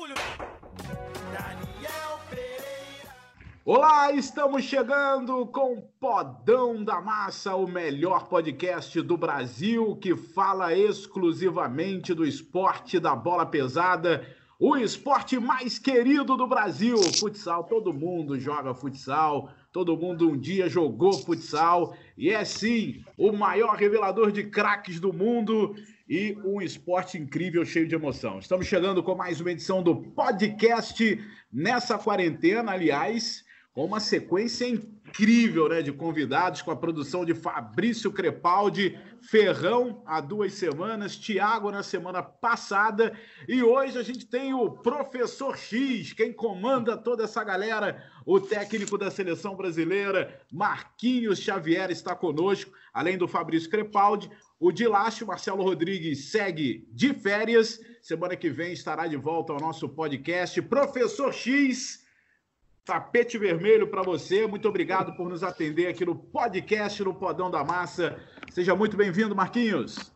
barulho. Daniel Pereira. Olá, estamos chegando com Podão da Massa, o melhor podcast do Brasil que fala exclusivamente do esporte da bola pesada, o esporte mais querido do Brasil, futsal. Todo mundo joga futsal, todo mundo um dia jogou futsal e é sim o maior revelador de craques do mundo e um esporte incrível, cheio de emoção. Estamos chegando com mais uma edição do podcast nessa quarentena, aliás, com uma sequência incrível né, de convidados, com a produção de Fabrício Crepaldi, Ferrão há duas semanas, Tiago na semana passada, e hoje a gente tem o Professor X, quem comanda toda essa galera, o técnico da seleção brasileira, Marquinhos Xavier, está conosco, além do Fabrício Crepaldi. O Dilácio Marcelo Rodrigues segue de férias. Semana que vem estará de volta ao nosso podcast. Professor X, tapete vermelho para você. Muito obrigado por nos atender aqui no podcast no Podão da Massa. Seja muito bem-vindo, Marquinhos.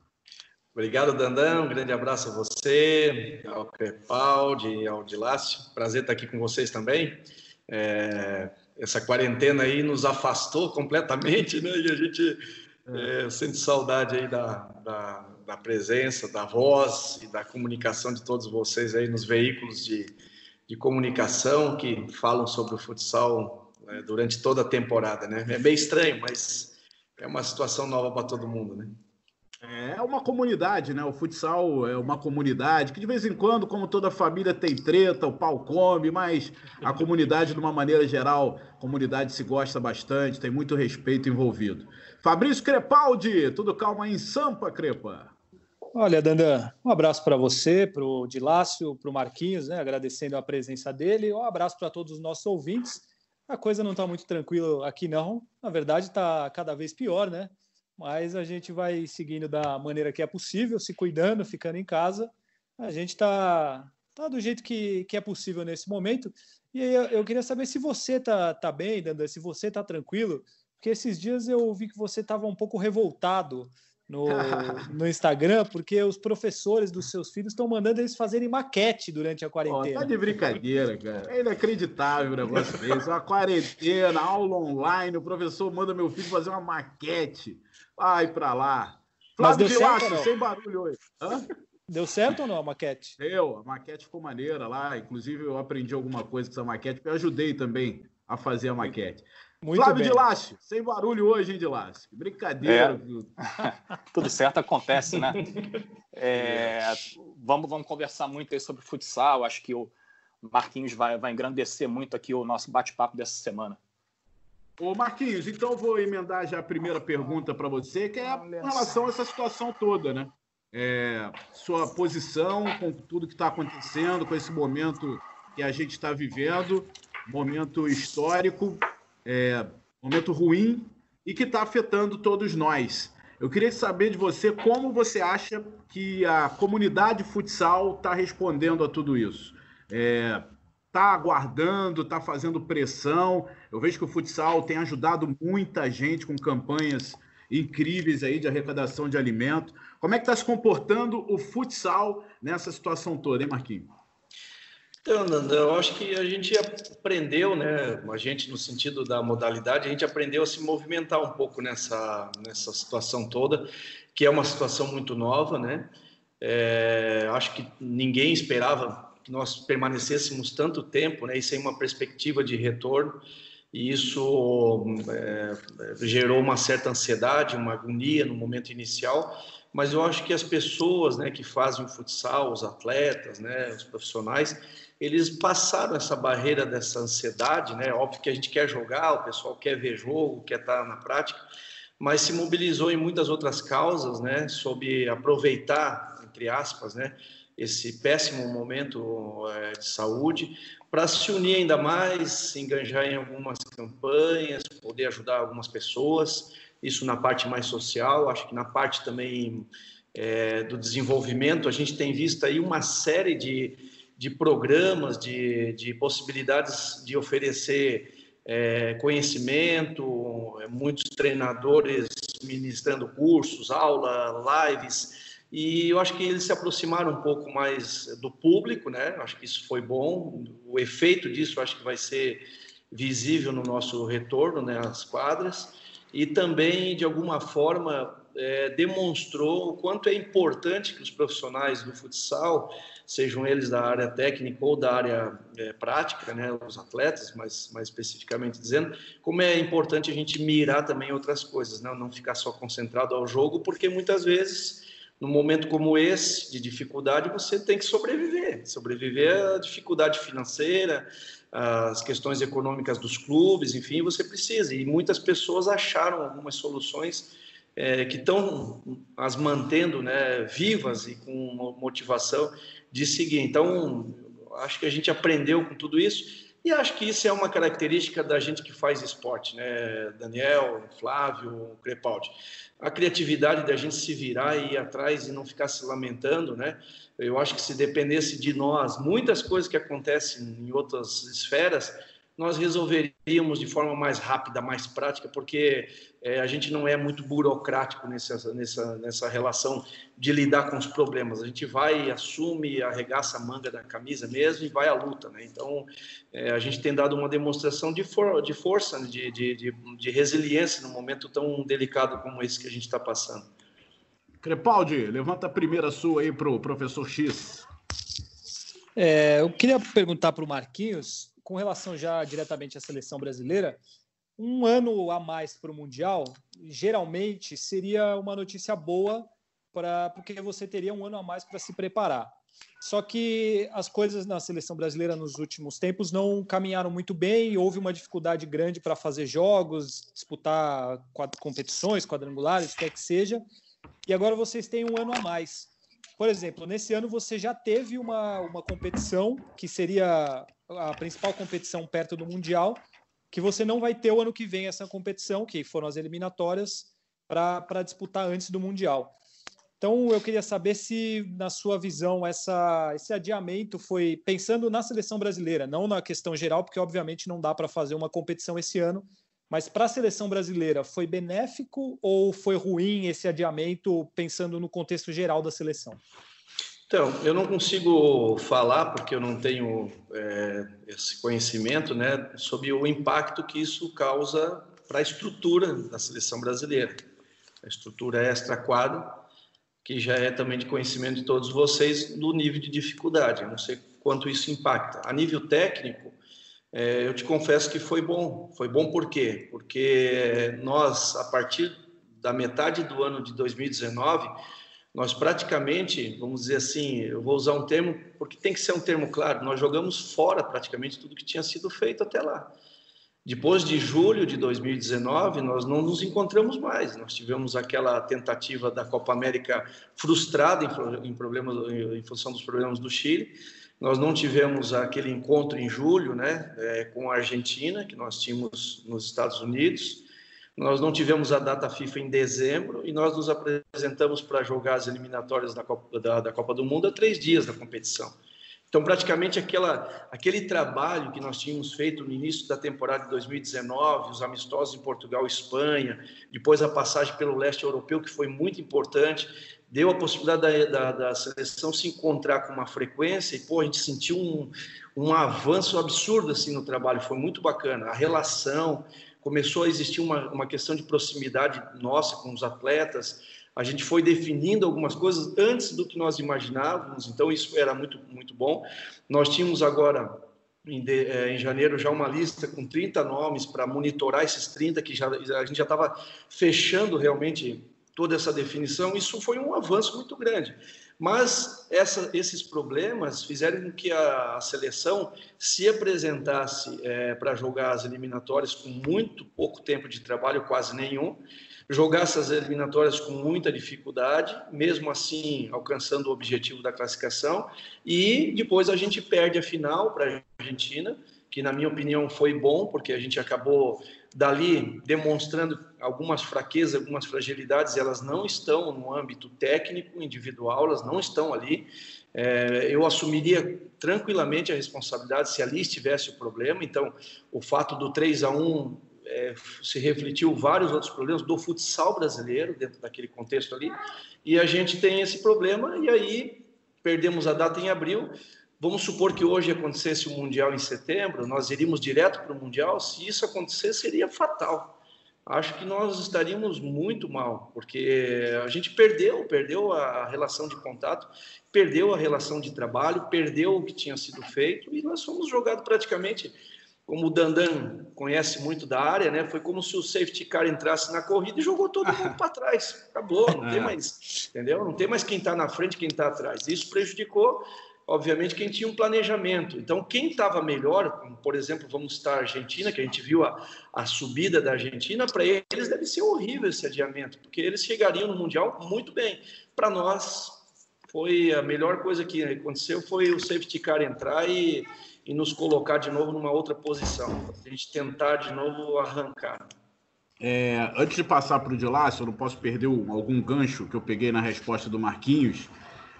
Obrigado, Dandão. Um grande abraço a você, ao Crepaldi ao Dilácio. Prazer estar aqui com vocês também. É, essa quarentena aí nos afastou completamente, né? E a gente é, sente saudade aí da, da, da, presença, da voz e da comunicação de todos vocês aí nos veículos de, de comunicação que falam sobre o futsal né, durante toda a temporada, né? É bem estranho, mas é uma situação nova para todo mundo, né? É uma comunidade, né? O futsal é uma comunidade que de vez em quando, como toda família, tem treta, o pau come, mas a comunidade, de uma maneira geral, a comunidade se gosta bastante, tem muito respeito envolvido. Fabrício Crepaldi, tudo calma em Sampa, Crepa? Olha, Dandan, um abraço para você, para o Dilácio, para o Marquinhos, né? Agradecendo a presença dele. Um abraço para todos os nossos ouvintes. A coisa não está muito tranquila aqui, não. Na verdade, está cada vez pior, né? Mas a gente vai seguindo da maneira que é possível, se cuidando, ficando em casa. A gente está tá do jeito que, que é possível nesse momento. E eu, eu queria saber se você tá, tá bem, Dandan, se você tá tranquilo, porque esses dias eu vi que você estava um pouco revoltado no, no Instagram, porque os professores dos seus filhos estão mandando eles fazerem maquete durante a quarentena. Oh, tá de brincadeira, cara. É inacreditável o negócio desse. Uma quarentena, aula online, o professor manda meu filho fazer uma maquete. Vai para lá. Flávio Vilaço, sem barulho hoje. Hã? Deu certo ou não a maquete? Deu, a maquete ficou maneira lá. Inclusive, eu aprendi alguma coisa com essa maquete, porque eu ajudei também a fazer a maquete. Muito Flávio bem. Dilácio, sem barulho hoje, hein, Dilácio? Brincadeira. É. Tudo certo acontece, né? É, vamos, vamos conversar muito aí sobre futsal. Acho que o Marquinhos vai, vai engrandecer muito aqui o nosso bate-papo dessa semana. Ô Marquinhos, então vou emendar já a primeira pergunta para você, que é em relação a essa situação toda, né? É, sua posição com tudo que está acontecendo, com esse momento que a gente está vivendo, momento histórico, é, momento ruim e que está afetando todos nós. Eu queria saber de você como você acha que a comunidade futsal está respondendo a tudo isso. É, está aguardando, está fazendo pressão. Eu vejo que o futsal tem ajudado muita gente com campanhas incríveis aí de arrecadação de alimento. Como é que está se comportando o futsal nessa situação toda, hein, Marquinhos? Então, Nanda, eu acho que a gente aprendeu, né? A gente, no sentido da modalidade, a gente aprendeu a se movimentar um pouco nessa, nessa situação toda, que é uma situação muito nova, né? É, acho que ninguém esperava que nós permanecêssemos tanto tempo né, e sem uma perspectiva de retorno, e isso é, gerou uma certa ansiedade, uma agonia no momento inicial, mas eu acho que as pessoas né, que fazem o futsal, os atletas, né, os profissionais, eles passaram essa barreira dessa ansiedade, né? Óbvio que a gente quer jogar, o pessoal quer ver jogo, quer estar na prática, mas se mobilizou em muitas outras causas, né? Sobre aproveitar, entre aspas, né? esse péssimo momento é, de saúde, para se unir ainda mais, se enganjar em algumas campanhas, poder ajudar algumas pessoas, isso na parte mais social, acho que na parte também é, do desenvolvimento, a gente tem visto aí uma série de, de programas, de, de possibilidades de oferecer é, conhecimento, muitos treinadores ministrando cursos, aula, lives, e eu acho que eles se aproximaram um pouco mais do público, né? Acho que isso foi bom. O efeito disso acho que vai ser visível no nosso retorno, né, às quadras. E também, de alguma forma, é, demonstrou o quanto é importante que os profissionais do futsal, sejam eles da área técnica ou da área é, prática, né, os atletas, mais, mais especificamente dizendo, como é importante a gente mirar também outras coisas, né, não ficar só concentrado ao jogo, porque muitas vezes num momento como esse de dificuldade, você tem que sobreviver. Sobreviver à dificuldade financeira, às questões econômicas dos clubes, enfim, você precisa. E muitas pessoas acharam algumas soluções é, que estão as mantendo né, vivas e com motivação de seguir. Então, acho que a gente aprendeu com tudo isso e acho que isso é uma característica da gente que faz esporte, né? Daniel, Flávio, Crepaldi. A criatividade da gente se virar e ir atrás e não ficar se lamentando, né? Eu acho que se dependesse de nós, muitas coisas que acontecem em outras esferas, nós resolveríamos de forma mais rápida, mais prática, porque é, a gente não é muito burocrático nessa, nessa, nessa relação de lidar com os problemas. A gente vai, assume, arregaça a manga da camisa mesmo e vai à luta. Né? Então, é, a gente tem dado uma demonstração de, for, de força, né? de, de, de, de resiliência num momento tão delicado como esse que a gente está passando. Crepaldi, levanta a primeira sua aí para o professor X. É, eu queria perguntar para o Marquinhos com relação já diretamente à seleção brasileira, um ano a mais para o Mundial, geralmente seria uma notícia boa, para porque você teria um ano a mais para se preparar. Só que as coisas na seleção brasileira nos últimos tempos não caminharam muito bem, houve uma dificuldade grande para fazer jogos, disputar competições quadrangulares, quer que seja, e agora vocês têm um ano a mais. Por exemplo, nesse ano você já teve uma, uma competição que seria a principal competição perto do Mundial, que você não vai ter o ano que vem essa competição, que foram as eliminatórias, para disputar antes do Mundial. Então, eu queria saber se, na sua visão, essa, esse adiamento foi pensando na seleção brasileira, não na questão geral, porque obviamente não dá para fazer uma competição esse ano, mas para a seleção brasileira, foi benéfico ou foi ruim esse adiamento, pensando no contexto geral da seleção? Então, eu não consigo falar, porque eu não tenho é, esse conhecimento, né, sobre o impacto que isso causa para a estrutura da seleção brasileira. A estrutura extra-quadro, que já é também de conhecimento de todos vocês, do nível de dificuldade. Eu não sei quanto isso impacta. A nível técnico, é, eu te confesso que foi bom. Foi bom por quê? Porque nós, a partir da metade do ano de 2019, nós praticamente, vamos dizer assim, eu vou usar um termo porque tem que ser um termo claro, nós jogamos fora praticamente tudo que tinha sido feito até lá. Depois de julho de 2019, nós não nos encontramos mais. Nós tivemos aquela tentativa da Copa América frustrada em, em, problemas, em função dos problemas do Chile. Nós não tivemos aquele encontro em julho, né, é, com a Argentina que nós tínhamos nos Estados Unidos. Nós não tivemos a data FIFA em dezembro e nós nos apresentamos para jogar as eliminatórias da Copa, da, da Copa do Mundo a três dias da competição. Então, praticamente aquela, aquele trabalho que nós tínhamos feito no início da temporada de 2019, os amistosos em Portugal e Espanha, depois a passagem pelo leste europeu, que foi muito importante, deu a possibilidade da, da, da seleção se encontrar com uma frequência e, pô, a gente sentiu um, um avanço absurdo assim no trabalho, foi muito bacana. A relação, começou a existir uma, uma questão de proximidade nossa com os atletas. A gente foi definindo algumas coisas antes do que nós imaginávamos, então isso era muito, muito bom. Nós tínhamos agora, em, de, é, em janeiro, já uma lista com 30 nomes para monitorar esses 30, que já, a gente já estava fechando realmente toda essa definição. Isso foi um avanço muito grande. Mas essa, esses problemas fizeram com que a, a seleção se apresentasse é, para jogar as eliminatórias com muito pouco tempo de trabalho, quase nenhum, jogasse as eliminatórias com muita dificuldade, mesmo assim alcançando o objetivo da classificação, e depois a gente perde a final para a Argentina, que na minha opinião foi bom, porque a gente acabou dali demonstrando algumas fraquezas, algumas fragilidades, elas não estão no âmbito técnico, individual, elas não estão ali. É, eu assumiria tranquilamente a responsabilidade se ali estivesse o problema. Então, o fato do 3 a 1 é, se refletiu vários outros problemas do futsal brasileiro dentro daquele contexto ali, e a gente tem esse problema, e aí perdemos a data em abril. Vamos supor que hoje acontecesse o Mundial em setembro, nós iríamos direto para o Mundial. Se isso acontecer, seria fatal. Acho que nós estaríamos muito mal, porque a gente perdeu, perdeu a relação de contato, perdeu a relação de trabalho, perdeu o que tinha sido feito e nós fomos jogados praticamente como o Dandan conhece muito da área, né? Foi como se o safety car entrasse na corrida e jogou todo mundo para trás. Acabou, não tem é. mais, entendeu? Não tem mais quem está na frente, quem está atrás. Isso prejudicou, obviamente, quem tinha um planejamento. Então, quem estava melhor, como, por exemplo, vamos estar a Argentina, que a gente viu a, a subida da Argentina, para eles deve ser horrível esse adiamento, porque eles chegariam no Mundial muito bem. Para nós, foi a melhor coisa que aconteceu foi o safety car entrar e e nos colocar de novo numa outra posição, a gente tentar de novo arrancar. É, antes de passar para o Dilácio, eu não posso perder algum gancho que eu peguei na resposta do Marquinhos.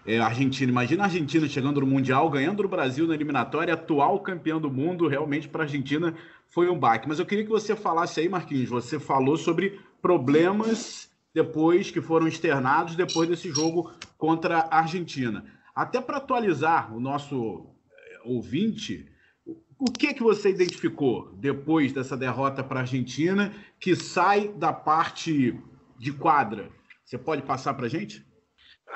É, Argentina, imagina a Argentina chegando no Mundial, ganhando o Brasil na eliminatória, atual campeão do mundo, realmente para a Argentina foi um baque. Mas eu queria que você falasse aí, Marquinhos, você falou sobre problemas depois que foram externados depois desse jogo contra a Argentina. Até para atualizar o nosso ouvinte, o que que você identificou depois dessa derrota para a Argentina que sai da parte de quadra? Você pode passar para a gente?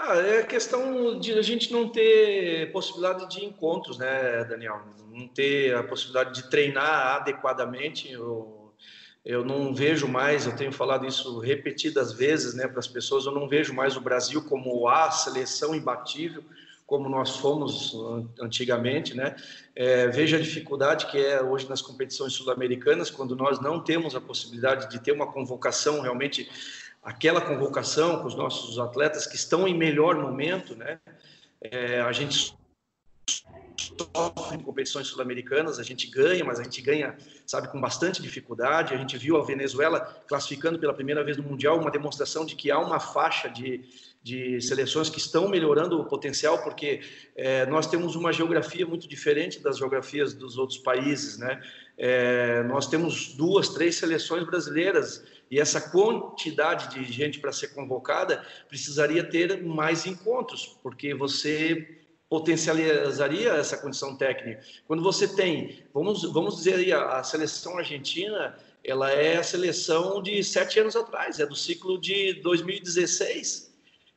Ah, é questão de a gente não ter possibilidade de encontros, né, Daniel? Não ter a possibilidade de treinar adequadamente. Eu, eu não vejo mais, eu tenho falado isso repetidas vezes né, para as pessoas, eu não vejo mais o Brasil como a seleção imbatível como nós fomos antigamente, né? É, veja a dificuldade que é hoje nas competições sul-americanas, quando nós não temos a possibilidade de ter uma convocação realmente, aquela convocação com os nossos atletas que estão em melhor momento, né? É, a gente sofre em competições sul-americanas, a gente ganha, mas a gente ganha, sabe, com bastante dificuldade. A gente viu a Venezuela classificando pela primeira vez no Mundial, uma demonstração de que há uma faixa de, de seleções que estão melhorando o potencial, porque é, nós temos uma geografia muito diferente das geografias dos outros países, né? É, nós temos duas, três seleções brasileiras e essa quantidade de gente para ser convocada precisaria ter mais encontros, porque você potencializaria essa condição técnica. Quando você tem, vamos, vamos dizer aí, a, a seleção argentina, ela é a seleção de sete anos atrás, é do ciclo de 2016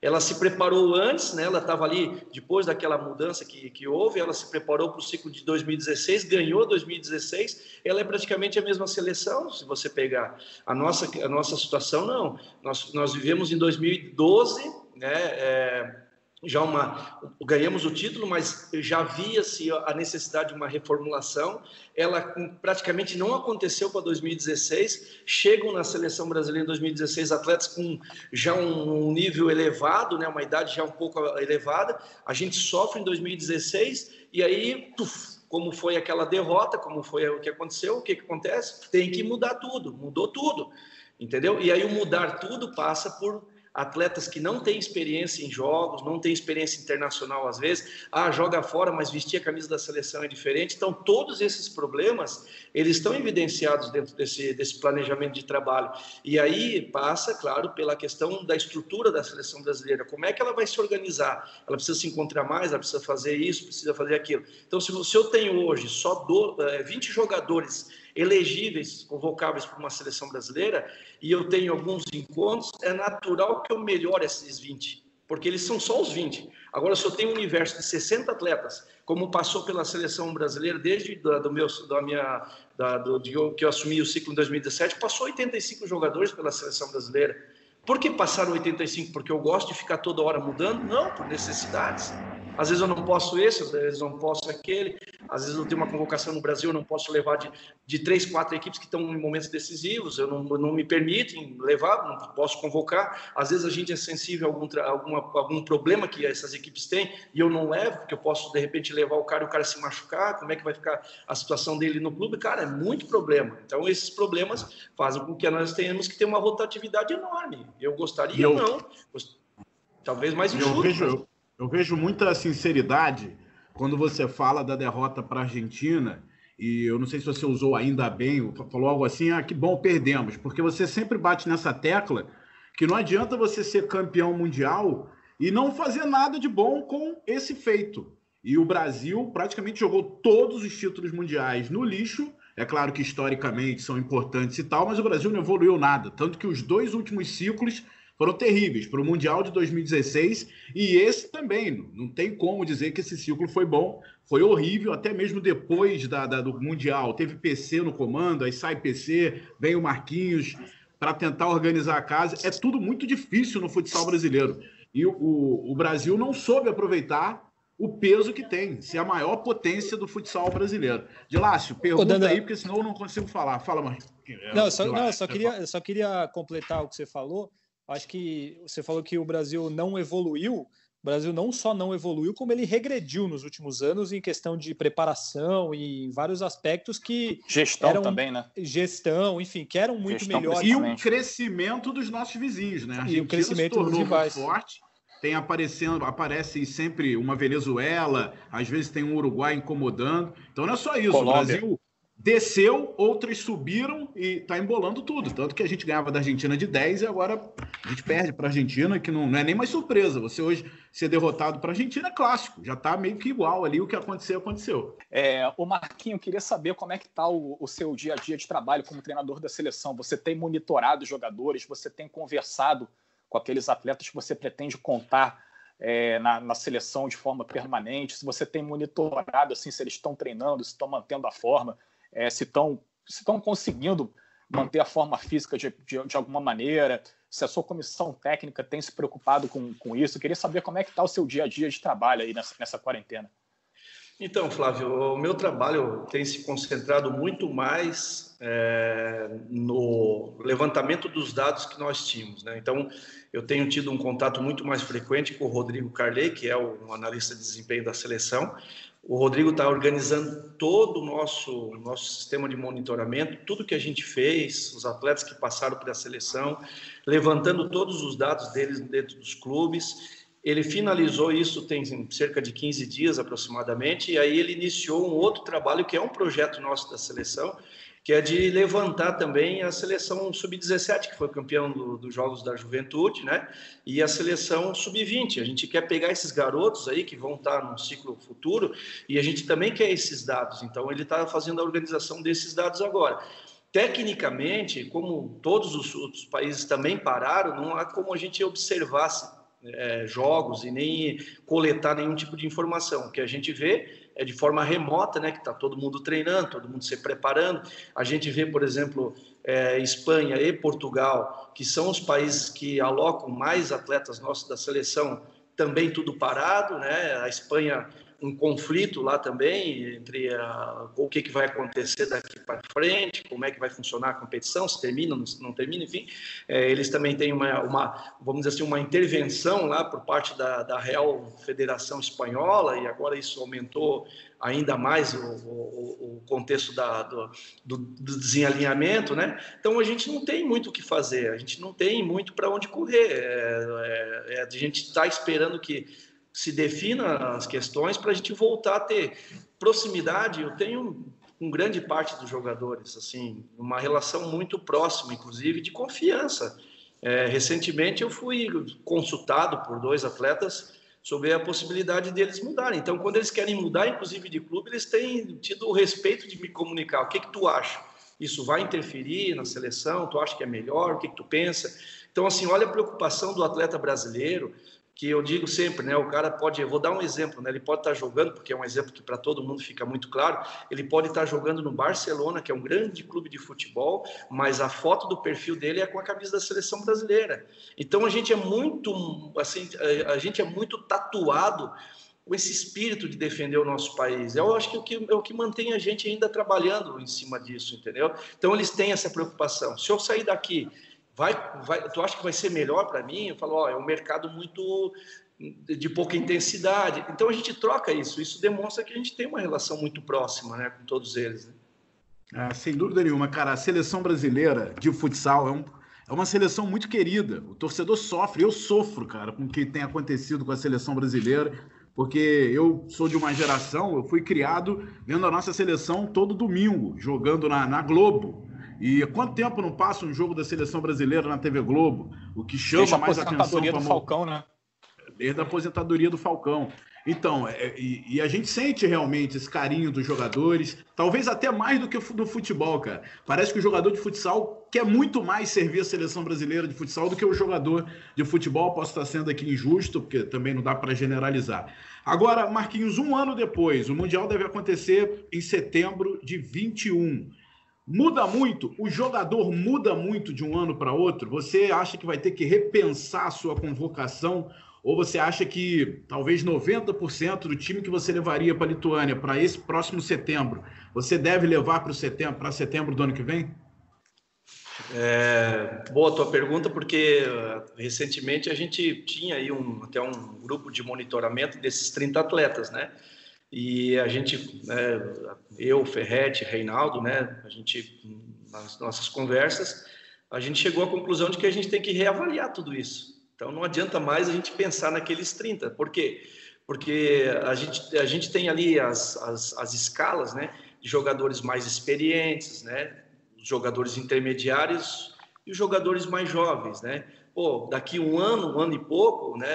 ela se preparou antes, né? ela estava ali depois daquela mudança que, que houve, ela se preparou para o ciclo de 2016, ganhou 2016, ela é praticamente a mesma seleção, se você pegar. A nossa, a nossa situação, não. Nós, nós vivemos em 2012, né? É, já uma ganhamos o título, mas já havia-se a necessidade de uma reformulação. Ela praticamente não aconteceu para 2016. Chegam na seleção brasileira em 2016 atletas com já um nível elevado, né, uma idade já um pouco elevada. A gente sofre em 2016 e aí, tuf, como foi aquela derrota, como foi o que aconteceu, o que, que acontece? Tem que mudar tudo, mudou tudo, entendeu? E aí o mudar tudo passa por atletas que não têm experiência em jogos, não têm experiência internacional às vezes, ah, joga fora, mas vestir a camisa da seleção é diferente. Então, todos esses problemas, eles estão evidenciados dentro desse, desse planejamento de trabalho. E aí passa, claro, pela questão da estrutura da seleção brasileira. Como é que ela vai se organizar? Ela precisa se encontrar mais, ela precisa fazer isso, precisa fazer aquilo. Então, se, se eu tenho hoje só do, 20 eh, jogadores elegíveis, convocáveis para uma seleção brasileira, e eu tenho alguns encontros, é natural que eu melhore esses 20, porque eles são só os 20. Agora, se eu tenho um universo de 60 atletas, como passou pela seleção brasileira desde da, do meu, da minha, da, do, de, que eu assumi o ciclo em 2017, passou 85 jogadores pela seleção brasileira. Por que passaram 85? Porque eu gosto de ficar toda hora mudando? Não, por necessidades. Às vezes eu não posso esse, às vezes eu não posso aquele. Às vezes eu tenho uma convocação no Brasil, eu não posso levar de, de três, quatro equipes que estão em momentos decisivos, eu não, não me permitem levar, não posso convocar. Às vezes a gente é sensível a algum, alguma, algum problema que essas equipes têm e eu não levo, porque eu posso de repente levar o cara e o cara se machucar, como é que vai ficar a situação dele no clube? Cara, é muito problema. Então esses problemas fazem com que nós tenhamos que ter uma rotatividade enorme. Eu gostaria, eu... não. Talvez mais enxuto. Eu vejo, eu vejo muita sinceridade quando você fala da derrota para a Argentina e eu não sei se você usou ainda bem, falou algo assim, ah, que bom, perdemos, porque você sempre bate nessa tecla que não adianta você ser campeão mundial e não fazer nada de bom com esse feito. E o Brasil praticamente jogou todos os títulos mundiais no lixo. É claro que historicamente são importantes e tal, mas o Brasil não evoluiu nada. Tanto que os dois últimos ciclos foram terríveis para o Mundial de 2016 e esse também. Não tem como dizer que esse ciclo foi bom, foi horrível, até mesmo depois da, da do Mundial. Teve PC no comando, aí sai PC, vem o Marquinhos para tentar organizar a casa. É tudo muito difícil no futsal brasileiro. E o, o, o Brasil não soube aproveitar o peso que tem, ser a maior potência do futsal brasileiro. Dilácio, pergunta Dando... aí, porque senão eu não consigo falar. Fala, Marquinhos. Não, só, não, só queria, só queria completar o que você falou. Acho que você falou que o Brasil não evoluiu. O Brasil não só não evoluiu, como ele regrediu nos últimos anos em questão de preparação e em vários aspectos que. Gestão eram, também, né? Gestão, enfim, que eram muito gestão melhores. E o crescimento dos nossos vizinhos, né? A e o crescimento dos rivais. forte. Tem aparecendo, aparece sempre uma Venezuela, às vezes tem um Uruguai incomodando. Então não é só isso. Colômbia. O Brasil desceu, outras subiram e está embolando tudo. Tanto que a gente ganhava da Argentina de 10 e agora a gente perde para a Argentina, que não, não, é nem mais surpresa. Você hoje ser derrotado para a Argentina é clássico, já está meio que igual ali, o que aconteceu, aconteceu. É, o Marquinho, queria saber como é que está o, o, seu dia a dia de trabalho como treinador da seleção. Você tem monitorado os jogadores, você tem conversado com aqueles atletas que você pretende contar é, na, na, seleção de forma permanente, se você tem monitorado assim, se eles estão treinando, se estão mantendo a forma, é, se estão se estão conseguindo manter a forma física de, de, de, alguma maneira, se a sua comissão técnica tem se preocupado com, com isso. Eu queria saber como é que está o seu dia a dia de trabalho aí nessa, nessa quarentena. Então, Flávio, o meu trabalho tem se concentrado muito mais é, no levantamento dos dados que nós tínhamos. Né? Então, eu tenho tido um contato muito mais frequente com o Rodrigo Carley, que é o analista de desempenho da seleção, o Rodrigo está organizando todo o nosso, nosso sistema de monitoramento, tudo que a gente fez, os atletas que passaram pela seleção, levantando todos os dados deles dentro dos clubes. Ele finalizou isso tem cerca de 15 dias aproximadamente, e aí ele iniciou um outro trabalho que é um projeto nosso da seleção, que é de levantar também a seleção sub-17, que foi campeão do, dos Jogos da Juventude, né? E a seleção sub-20. A gente quer pegar esses garotos aí que vão estar no ciclo futuro e a gente também quer esses dados. Então, ele está fazendo a organização desses dados agora. Tecnicamente, como todos os outros países também pararam, não há como a gente observasse é, jogos e nem coletar nenhum tipo de informação. O que a gente vê é de forma remota, né, que está todo mundo treinando, todo mundo se preparando. A gente vê, por exemplo, é, Espanha e Portugal, que são os países que alocam mais atletas nossos da seleção, também tudo parado, né? A Espanha um conflito lá também entre a, o que, que vai acontecer daqui para frente, como é que vai funcionar a competição, se termina, não, não termina, enfim. É, eles também têm uma, uma, vamos dizer assim, uma intervenção lá por parte da, da Real Federação Espanhola, e agora isso aumentou ainda mais o, o, o contexto da, do, do, né? Então a gente não tem muito o que fazer, a gente não tem muito para onde correr. É, é, é, a gente está esperando que se defina as questões para a gente voltar a ter proximidade. Eu tenho com grande parte dos jogadores, assim, uma relação muito próxima, inclusive de confiança. É, recentemente eu fui consultado por dois atletas sobre a possibilidade deles mudarem. Então, quando eles querem mudar, inclusive de clube, eles têm tido o respeito de me comunicar. O que que tu acha? Isso vai interferir na seleção? Tu acha que é melhor? O que que tu pensa? Então, assim, olha a preocupação do atleta brasileiro que eu digo sempre, né? O cara pode, eu vou dar um exemplo, né? Ele pode estar jogando, porque é um exemplo que para todo mundo fica muito claro. Ele pode estar jogando no Barcelona, que é um grande clube de futebol, mas a foto do perfil dele é com a camisa da seleção brasileira. Então a gente é muito, assim, a gente é muito tatuado com esse espírito de defender o nosso país. Eu acho que é o que, é o que mantém a gente ainda trabalhando em cima disso, entendeu? Então eles têm essa preocupação. Se eu sair daqui vai, vai, tu acha que vai ser melhor para mim? Eu falo, ó, é um mercado muito de pouca intensidade. Então a gente troca isso. Isso demonstra que a gente tem uma relação muito próxima, né, com todos eles. Né? Ah, sem dúvida nenhuma, cara. A seleção brasileira de futsal é, um, é uma seleção muito querida. O torcedor sofre, eu sofro, cara, com o que tem acontecido com a seleção brasileira. porque eu sou de uma geração, eu fui criado vendo a nossa seleção todo domingo, jogando na, na Globo. E quanto tempo não passa um jogo da seleção brasileira na TV Globo? O que chama Desde mais a atenção. do Falcão, né? Desde a aposentadoria do Falcão. Então, é, e, e, a gente sente realmente esse carinho dos jogadores, talvez até mais do que do futebol, cara. Parece que o jogador de futsal quer muito mais servir a seleção brasileira de futsal do que o jogador de futebol. Posso estar sendo aqui injusto, porque também não dá para generalizar. Agora, Marquinhos, um ano depois, o Mundial deve acontecer em setembro de 21. Muda muito? O jogador muda muito de um ano para outro? Você acha que vai ter que repensar a sua convocação? Ou você acha que talvez 90% do time que você levaria para a Lituânia para esse próximo setembro, você deve levar para setembro, para setembro do ano que vem? É, boa tua pergunta, porque uh, recentemente a gente tinha aí um, até um grupo de monitoramento desses 30 atletas, né? E a gente, é, eu, Ferretti, Reinaldo, né? A gente, nas nossas conversas, a gente chegou à conclusão de que a gente tem que reavaliar tudo isso. Então não adianta mais a gente pensar naqueles 30. Por quê? Porque a gente, a gente tem ali as, as, as escalas né, de jogadores mais experientes, né, jogadores intermediários e os jogadores mais jovens. Né? Pô, daqui um ano, um ano e pouco, né,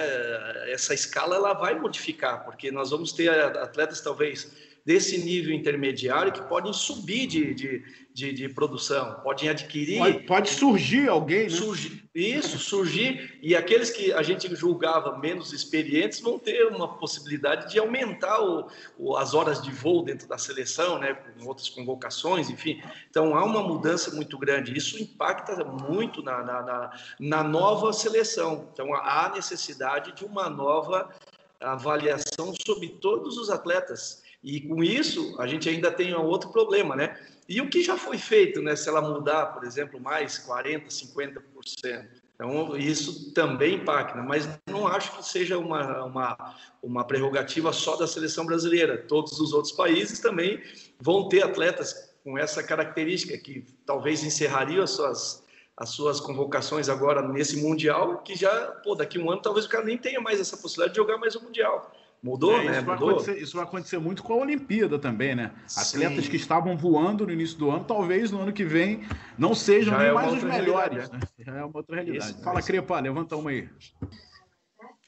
essa escala ela vai modificar, porque nós vamos ter atletas talvez desse nível intermediário que podem subir de, de, de, de produção, podem adquirir. Pode, pode surgir alguém, né? Surgir, isso, surgir. E aqueles que a gente julgava menos experientes vão ter uma possibilidade de aumentar o, o, as horas de voo dentro da seleção, né? com outras convocações, enfim. Então há uma mudança muito grande. Isso impacta muito na, na, na, na nova seleção. Então há necessidade de uma nova avaliação sobre todos os atletas e com isso, a gente ainda tem outro problema, né? E o que já foi feito, né? Se ela mudar, por exemplo, mais 40%, 50%. Então, isso também impacta, mas não acho que seja uma, uma, uma prerrogativa só da seleção brasileira. Todos os outros países também vão ter atletas com essa característica, que talvez encerrariam as suas, as suas convocações agora nesse Mundial, que já, pô, daqui a um ano talvez o cara nem tenha mais essa possibilidade de jogar mais um Mundial. Mudou, é, né? Isso, Mudou. Vai acontecer, isso vai acontecer muito com a Olimpíada também, né? Atletas Sim. que estavam voando no início do ano, talvez no ano que vem não sejam Já nem é mais os melhores. Né? Já é uma outra realidade. Isso, Fala, Crepa, levanta uma aí.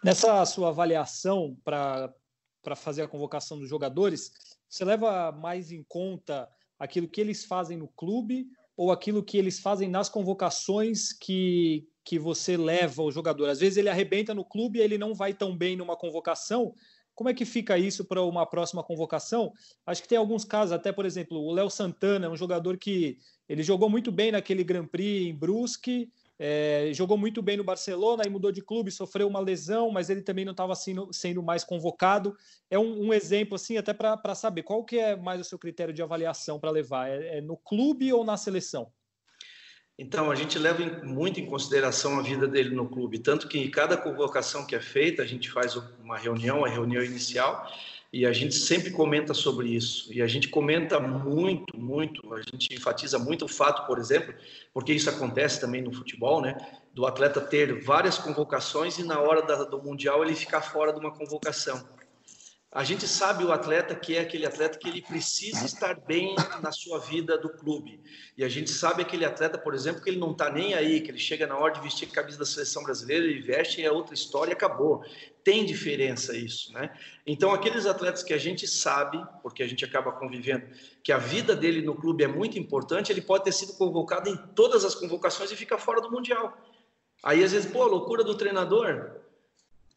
Nessa sua avaliação para fazer a convocação dos jogadores, você leva mais em conta aquilo que eles fazem no clube ou aquilo que eles fazem nas convocações que, que você leva o jogador? Às vezes ele arrebenta no clube e ele não vai tão bem numa convocação, como é que fica isso para uma próxima convocação? Acho que tem alguns casos, até por exemplo, o Léo Santana, é um jogador que ele jogou muito bem naquele Grand Prix em Brusque, é, jogou muito bem no Barcelona e mudou de clube, sofreu uma lesão, mas ele também não estava sendo, sendo, mais convocado. É um, um exemplo assim, até para saber qual que é mais o seu critério de avaliação para levar, é, é no clube ou na seleção? Então, a gente leva muito em consideração a vida dele no clube, tanto que em cada convocação que é feita, a gente faz uma reunião, a reunião inicial, e a gente sempre comenta sobre isso. E a gente comenta muito, muito, a gente enfatiza muito o fato, por exemplo, porque isso acontece também no futebol, né? Do atleta ter várias convocações e na hora da, do Mundial ele ficar fora de uma convocação. A gente sabe o atleta que é aquele atleta que ele precisa estar bem na sua vida do clube. E a gente sabe aquele atleta, por exemplo, que ele não está nem aí, que ele chega na hora de vestir a camisa da seleção brasileira, ele veste e é outra história e acabou. Tem diferença isso, né? Então, aqueles atletas que a gente sabe, porque a gente acaba convivendo, que a vida dele no clube é muito importante, ele pode ter sido convocado em todas as convocações e fica fora do Mundial. Aí, às vezes, pô, loucura do treinador,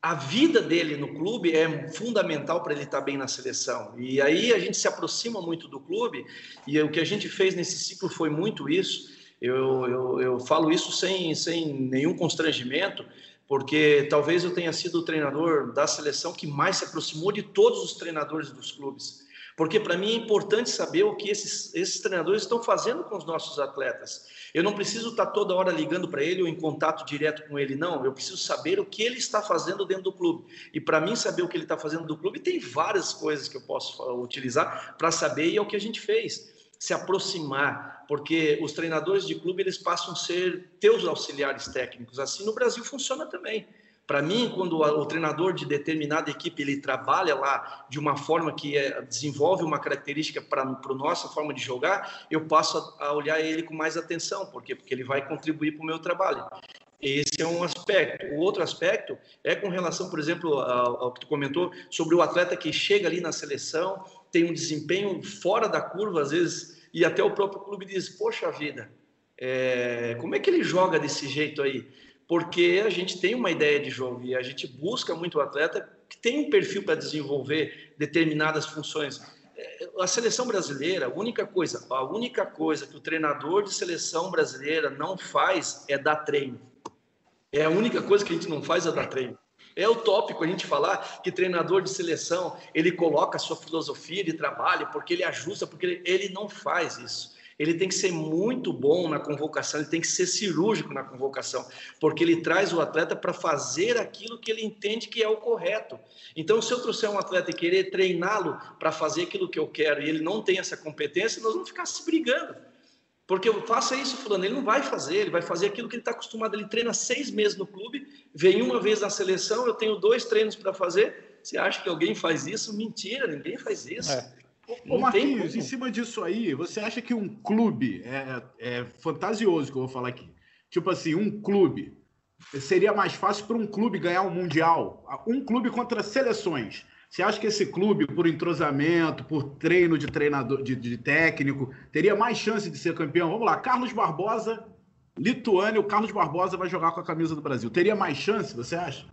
a vida dele no clube é fundamental para ele estar bem na seleção. E aí a gente se aproxima muito do clube, e o que a gente fez nesse ciclo foi muito isso. Eu, eu, eu falo isso sem, sem nenhum constrangimento, porque talvez eu tenha sido o treinador da seleção que mais se aproximou de todos os treinadores dos clubes. Porque para mim é importante saber o que esses, esses treinadores estão fazendo com os nossos atletas. Eu não preciso estar toda hora ligando para ele ou em contato direto com ele, não. Eu preciso saber o que ele está fazendo dentro do clube. E para mim saber o que ele está fazendo do clube, tem várias coisas que eu posso utilizar para saber e é o que a gente fez. Se aproximar, porque os treinadores de clube eles passam a ser teus auxiliares técnicos. Assim no Brasil funciona também Para mim, quando o treinador de determinada equipe ele trabalha lá de uma forma que é, desenvolve uma característica para a nossa forma de jogar, eu passo a, a olhar ele com mais atenção, por quê? Porque ele vai contribuir para o meu trabalho. Esse é um aspecto. O outro aspecto é com relação, por exemplo, ao, ao, que tu comentou sobre o atleta que chega ali na seleção, tem um desempenho fora da curva, às vezes, e até o próprio clube diz: Poxa vida, é, como é que ele joga desse jeito aí? Porque a gente tem uma ideia de jogo e a gente busca muito o atleta que tem um perfil para desenvolver determinadas funções. É, a seleção brasileira, a única coisa, a única coisa que o treinador de seleção brasileira não faz é dar treino é a única coisa que a gente não faz é dar treino. É utópico a gente falar que treinador de seleção ele coloca a sua filosofia de trabalho porque ele ajusta, porque ele, ele não faz isso. Ele tem que ser muito bom na convocação, ele tem que ser cirúrgico na convocação, porque ele traz o atleta para fazer aquilo que ele entende que é o correto. Então, se eu trouxer um atleta e querer treiná-lo para fazer aquilo que eu quero e ele não tem essa competência, nós vamos ficar se brigando. Porque eu faça isso, fulano, ele não vai fazer, ele vai fazer aquilo que ele está acostumado. Ele treina seis meses no clube, vem uma vez na seleção, eu tenho dois treinos para fazer. Você acha que alguém faz isso? Mentira, ninguém faz isso. É. Ô, Marquinhos, em cima disso aí, você acha que um clube, é, é fantasioso que eu vou falar aqui, tipo assim, um clube, seria mais fácil para um clube ganhar um Mundial? Um clube contra seleções. Você acha que esse clube, por entrosamento, por treino de treinador, de, de técnico, teria mais chance de ser campeão? Vamos lá, Carlos Barbosa, Lituânia, o Carlos Barbosa vai jogar com a camisa do Brasil. Teria mais chance, você acha?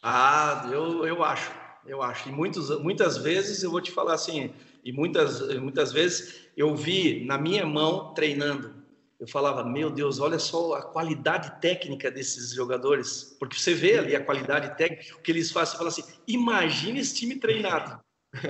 Ah, eu, eu acho, eu acho. E muitos, muitas vezes eu vou te falar assim, e muitas, muitas vezes eu vi na minha mão treinando eu falava, meu Deus, olha só a qualidade técnica desses jogadores, porque você vê ali a qualidade técnica, o que eles fazem, você fala assim, imagine esse time treinado,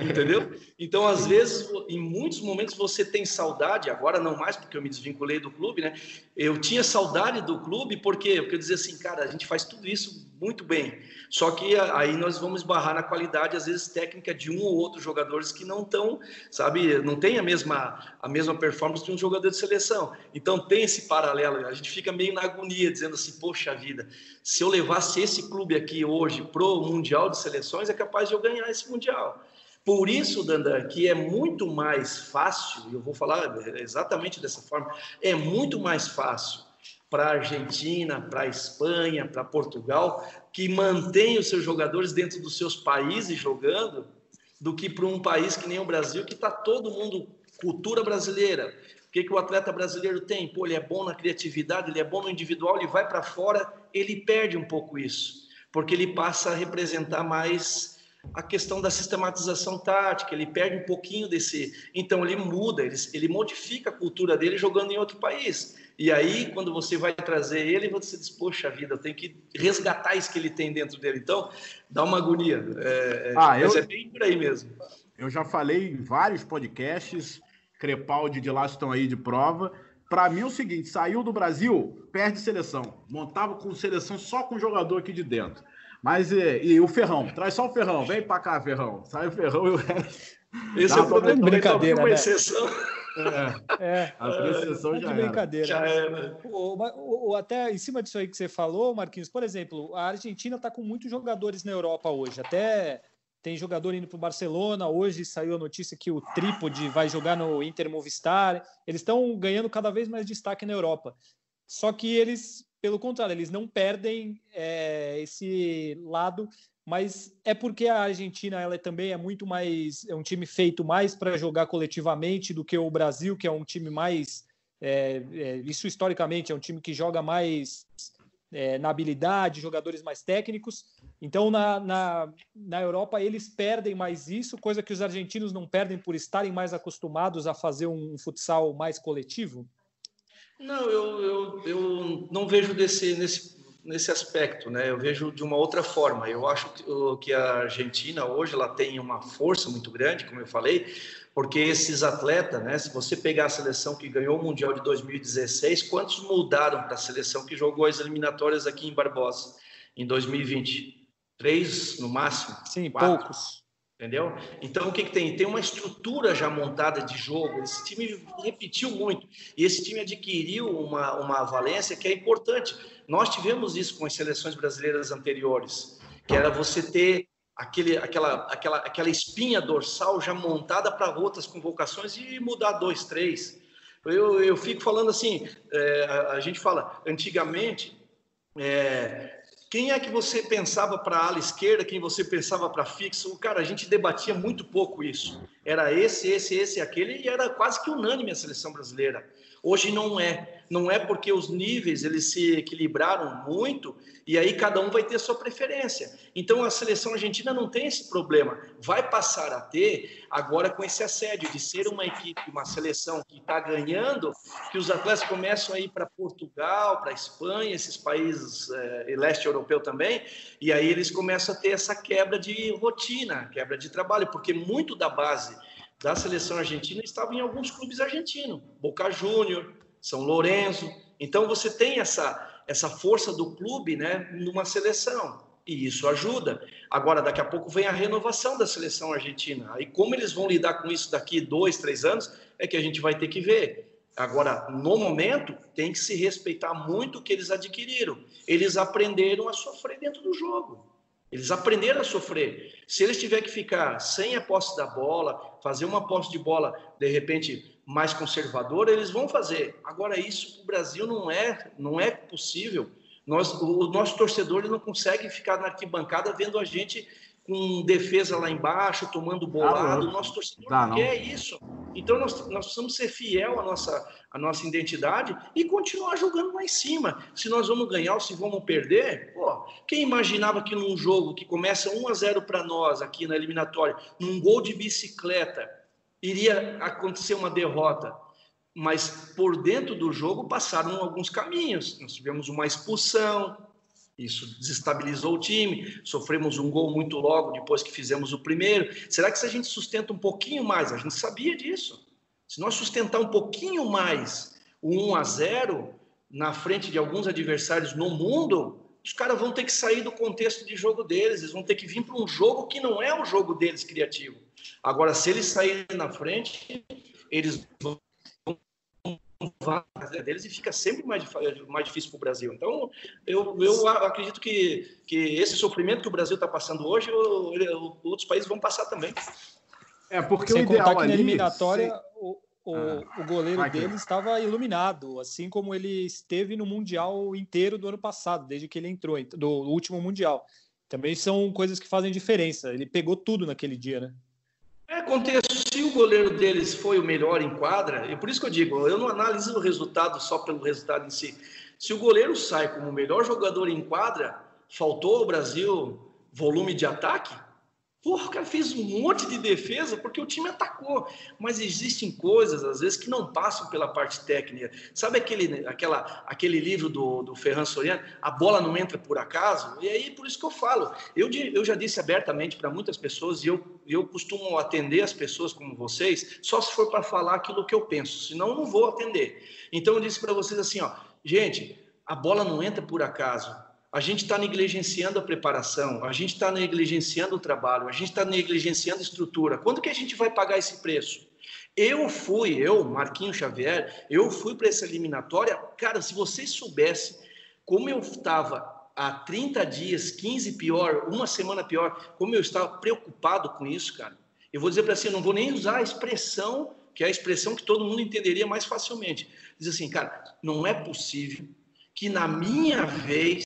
entendeu? Então, às vezes, em muitos momentos você tem saudade, agora não mais, porque eu me desvinculei do clube, né? Eu tinha saudade do clube, porque, porque eu dizia assim, cara, a gente faz tudo isso muito bem, só que aí nós vamos barrar na qualidade, às vezes, técnica de um ou outro jogadores que não estão, sabe, não tem a mesma, a mesma performance de um jogador de seleção. Então tem esse paralelo, a gente fica meio na agonia, dizendo assim, poxa vida, se eu levasse esse clube aqui hoje pro Mundial de Seleções, é capaz de eu ganhar esse Mundial. Por isso, Dandan, que é muito mais fácil, e eu vou falar exatamente dessa forma, é muito mais fácil para a Argentina, para a Espanha, para Portugal, que mantém os seus jogadores dentro dos seus países jogando, do que para um país que nem o Brasil, que está todo mundo, cultura brasileira. O que, que o atleta brasileiro tem? Pô, ele é bom na criatividade, ele é bom no individual, ele vai para fora, ele perde um pouco isso, porque ele passa a representar mais a questão da sistematização tática, ele perde um pouquinho desse. Então, ele muda, ele, ele modifica a cultura dele jogando em outro país. E aí, quando você vai trazer ele, você diz, poxa vida, eu tenho que resgatar isso que ele tem dentro dele. Então, dá uma agonia. É, é ah, mas eu, é bem por aí mesmo. Eu já falei em vários podcasts, Crepaldi de lá estão aí de prova. Para mim é o seguinte, saiu do Brasil, perde seleção. Montava com seleção só com jogador aqui de dentro. Mas e, e o Ferrão? Traz só o Ferrão. Vem para cá, Ferrão. Sai o Ferrão e o resto. Esse é o problema. Brincadeira, uma né? exceção. É, é, a apreciação é, já de brincadeira. Já era. O, o, até em cima disso aí que você falou, Marquinhos, por exemplo, a Argentina está com muitos jogadores na Europa hoje. Até tem jogador indo para o Barcelona. Hoje saiu a notícia que o Trípode vai jogar no Inter Movistar. Eles estão ganhando cada vez mais destaque na Europa. Só que eles, pelo contrário, eles não perdem é, esse lado mas é porque a Argentina ela também é muito mais é um time feito mais para jogar coletivamente do que o Brasil, que é um time mais é, é, isso historicamente é um time que joga mais é, na habilidade, jogadores mais técnicos. Então na, na, na Europa eles perdem mais isso, coisa que os argentinos não perdem por estarem mais acostumados a fazer um futsal mais coletivo. Não, eu, eu, eu não vejo desse, nesse nesse aspecto, né? Eu vejo de uma outra forma. Eu acho que a Argentina hoje ela tem uma força muito grande, como eu falei, porque esses atletas, né? Se você pegar a seleção que ganhou o mundial de 2016, quantos mudaram para a seleção que jogou as eliminatórias aqui em Barbosa em 2020? Três no máximo? Sim, quatro. poucos. Entendeu? Então, o que, que tem? Tem uma estrutura já montada de jogo. Esse time repetiu muito. E esse time adquiriu uma, uma valência que é importante. Nós tivemos isso com as seleções brasileiras anteriores, que era você ter aquele, aquela, aquela, aquela espinha dorsal já montada para outras convocações e mudar dois, três. Eu, eu fico falando assim, é, a, a, gente fala, antigamente, é, quem é que você pensava para a ala esquerda, quem você pensava para fixo? Cara, a gente debatia muito pouco isso. Era esse, esse, esse, aquele, e era quase que unânime a seleção brasileira. Hoje não é. Não é porque os níveis eles se equilibraram muito e aí cada um vai ter sua preferência. Então a seleção argentina não tem esse problema. Vai passar a ter agora com esse assédio de ser uma equipe, uma seleção que está ganhando, que os atletas começam a ir para Portugal, para Espanha, esses países é, leste europeu também, e aí eles começam a ter essa quebra de rotina, quebra de trabalho, porque muito da base da seleção argentina estava em alguns clubes argentinos, Boca Júnior, São Lourenço. Então você tem essa essa força do clube, né, numa seleção. E isso ajuda. Agora, daqui a pouco vem a renovação da seleção argentina. Aí, como eles vão lidar com isso daqui dois, três anos, é que a gente vai ter que ver. Agora, no momento, tem que se respeitar muito o que eles adquiriram. Eles aprenderam a sofrer dentro do jogo. Eles aprenderam a sofrer. Se eles tiverem que ficar sem a posse da bola, fazer uma posse de bola, de repente, mais conservadora, eles vão fazer. Agora, isso para o Brasil não é, não é possível. Nós, o, nosso torcedor ele não consegue ficar na arquibancada vendo a gente com defesa lá embaixo, tomando bolado. o nosso torcedor não, não quer isso. Então nós, nós precisamos ser fiel à nossa, à nossa identidade e continuar jogando lá em cima. Se nós vamos ganhar ou se vamos perder, pô, quem imaginava que num jogo que começa 1 a 0 para nós aqui na eliminatória, num gol de bicicleta, iria acontecer uma derrota? Mas por dentro do jogo passaram alguns caminhos. Nós tivemos uma expulsão, isso desestabilizou o time. Sofremos um gol muito logo depois que fizemos o primeiro. Será que se a gente sustenta um pouquinho mais, a gente sabia disso. Se nós sustentar um pouquinho mais o 1 a 0 na frente de alguns adversários no mundo, os caras vão ter que sair do contexto de jogo deles, eles vão ter que vir para um jogo que não é o jogo deles criativo. Agora, se eles saírem na frente, eles vão deles e fica sempre mais, mais difícil para o Brasil. Então, eu, eu acredito que, que esse sofrimento que o Brasil está passando hoje, o, o, outros países vão passar também. É, porque Sem o ideal ali... na eliminatória, se... o, o, ah, o goleiro dele estava iluminado, assim como ele esteve no Mundial inteiro do ano passado, desde que ele entrou, do último Mundial. Também são coisas que fazem diferença. Ele pegou tudo naquele dia, né? É contexto. Se o goleiro deles foi o melhor em quadra, e por isso que eu digo, eu não analiso o resultado só pelo resultado em si. Se o goleiro sai como o melhor jogador em quadra, faltou ao Brasil volume de ataque? Porra, o cara fez um monte de defesa porque o time atacou. Mas existem coisas, às vezes, que não passam pela parte técnica. Sabe aquele, aquela, aquele livro do, do Ferran Soriano? A bola não entra por acaso? E aí, por isso que eu falo. Eu, eu já disse abertamente para muitas pessoas, e eu, eu costumo atender as pessoas como vocês, só se for para falar aquilo que eu penso. Senão, eu não vou atender. Então, eu disse para vocês assim: ó, gente, a bola não entra por acaso a gente está negligenciando a preparação, a gente está negligenciando o trabalho, a gente está negligenciando a estrutura. Quando que a gente vai pagar esse preço? Eu fui, eu, Marquinhos Xavier, eu fui para essa eliminatória. Cara, se vocês soubessem como eu estava há 30 dias, 15 pior, uma semana pior, como eu estava preocupado com isso, cara. Eu vou dizer para você, não vou nem usar a expressão, que é a expressão que todo mundo entenderia mais facilmente. Diz assim, cara, não é possível que na minha vez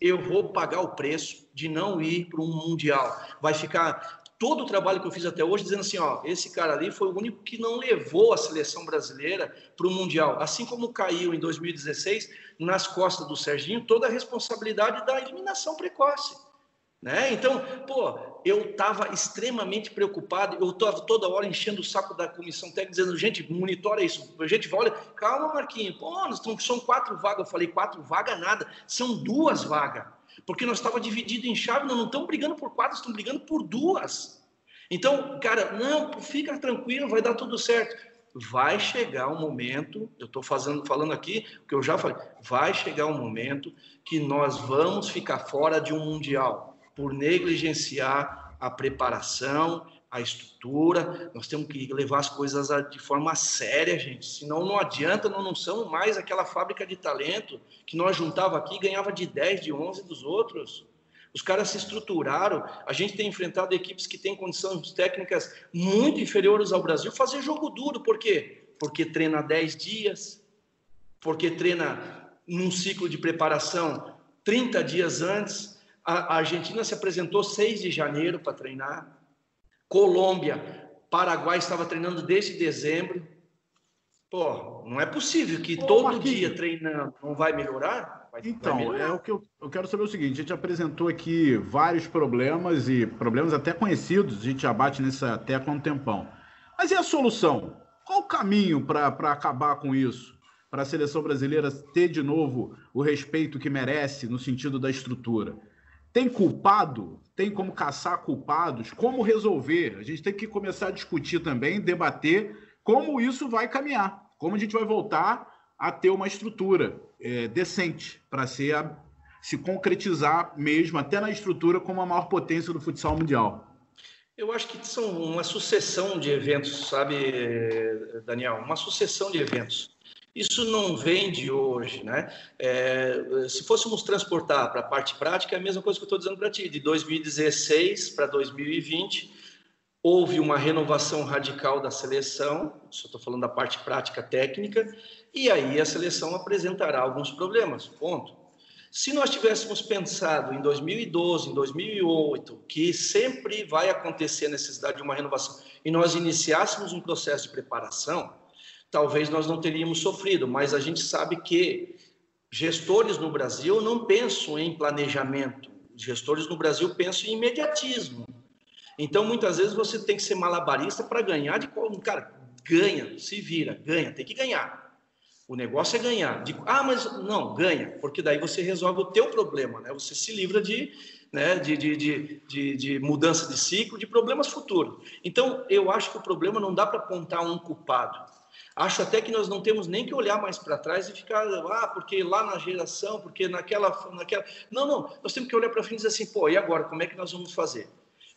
eu vou pagar o preço de não ir para um mundial. Vai ficar todo o trabalho que eu fiz até hoje dizendo assim, ó, esse cara ali foi o único que não levou a seleção brasileira para o mundial, assim como caiu em 2016 nas costas do Serginho toda a responsabilidade da eliminação precoce. Né? Então, pô, eu estava extremamente preocupado, eu estava toda hora enchendo o saco da comissão técnica, dizendo, gente, monitora isso, gente, olha, calma, Marquinhos, pô, nós são quatro vagas, eu falei, quatro vagas nada, são duas vagas, porque nós estava dividido em chave, nós não estamos brigando por quatro, estamos brigando por duas. Então, cara, não, fica tranquilo, vai dar tudo certo. Vai chegar um momento, eu estou falando aqui o que eu já falei, vai chegar um momento que nós vamos ficar fora de um mundial por negligenciar a preparação, a estrutura, nós temos que levar as coisas de forma séria, gente. Senão não adianta, nós não somos mais aquela fábrica de talento que nós juntava aqui e ganhava de 10, de 11 dos outros. Os caras se estruturaram. A gente tem enfrentado equipes que têm condições técnicas muito inferiores ao Brasil fazer jogo duro. Por quê? Porque treina 10 dias, porque treina num ciclo de preparação 30 dias antes. A Argentina se apresentou 6 de janeiro para treinar. Colômbia, Paraguai estava treinando desde dezembro. Pô, não é possível que Pô, todo Marquinhos. dia treinando não vai melhorar? Vai, então, vai melhorar. é o que eu, eu quero saber o seguinte: a gente apresentou aqui vários problemas e problemas até conhecidos, a gente abate nessa tecla há um tempão. Mas e a solução? Qual o caminho para acabar com isso? Para a seleção brasileira ter de novo o respeito que merece no sentido da estrutura? Tem culpado? Tem como caçar culpados? Como resolver? A gente tem que começar a discutir também, debater como isso vai caminhar, como a gente vai voltar a ter uma estrutura é, decente para ser a, se concretizar mesmo até na estrutura como a maior potência do futsal mundial. Eu acho que são uma sucessão de eventos, sabe, Daniel? Uma sucessão de eventos. Isso não vem de hoje, né? É, se fôssemos transportar para a parte prática, é a mesma coisa que eu estou dizendo para ti. De 2016 para 2020, houve uma renovação radical da seleção, só estou falando da parte prática técnica, e aí a seleção apresentará alguns problemas, ponto. Se nós tivéssemos pensado em 2012, em 2008, que sempre vai acontecer a necessidade de uma renovação, e nós iniciássemos um processo de preparação, talvez nós não teríamos sofrido, mas a gente sabe que gestores no Brasil não pensam em planejamento, gestores no Brasil pensam em imediatismo. Então, muitas vezes você tem que ser malabarista para ganhar de qual. Cara, ganha, se vira, ganha, tem que ganhar. O negócio é ganhar. De, ah, mas não, ganha, porque daí você resolve o teu problema, né? Você se livra de, né, de, de, de, de, de mudança de ciclo, de problemas futuros. Então, eu acho que o problema não dá para apontar um culpado. Acho até que nós não temos nem que olhar mais para trás e ficar, ah, porque lá na geração, porque naquela, naquela. Não, não. Nós temos que olhar para frente e dizer assim, pô, e agora? Como é que nós vamos fazer?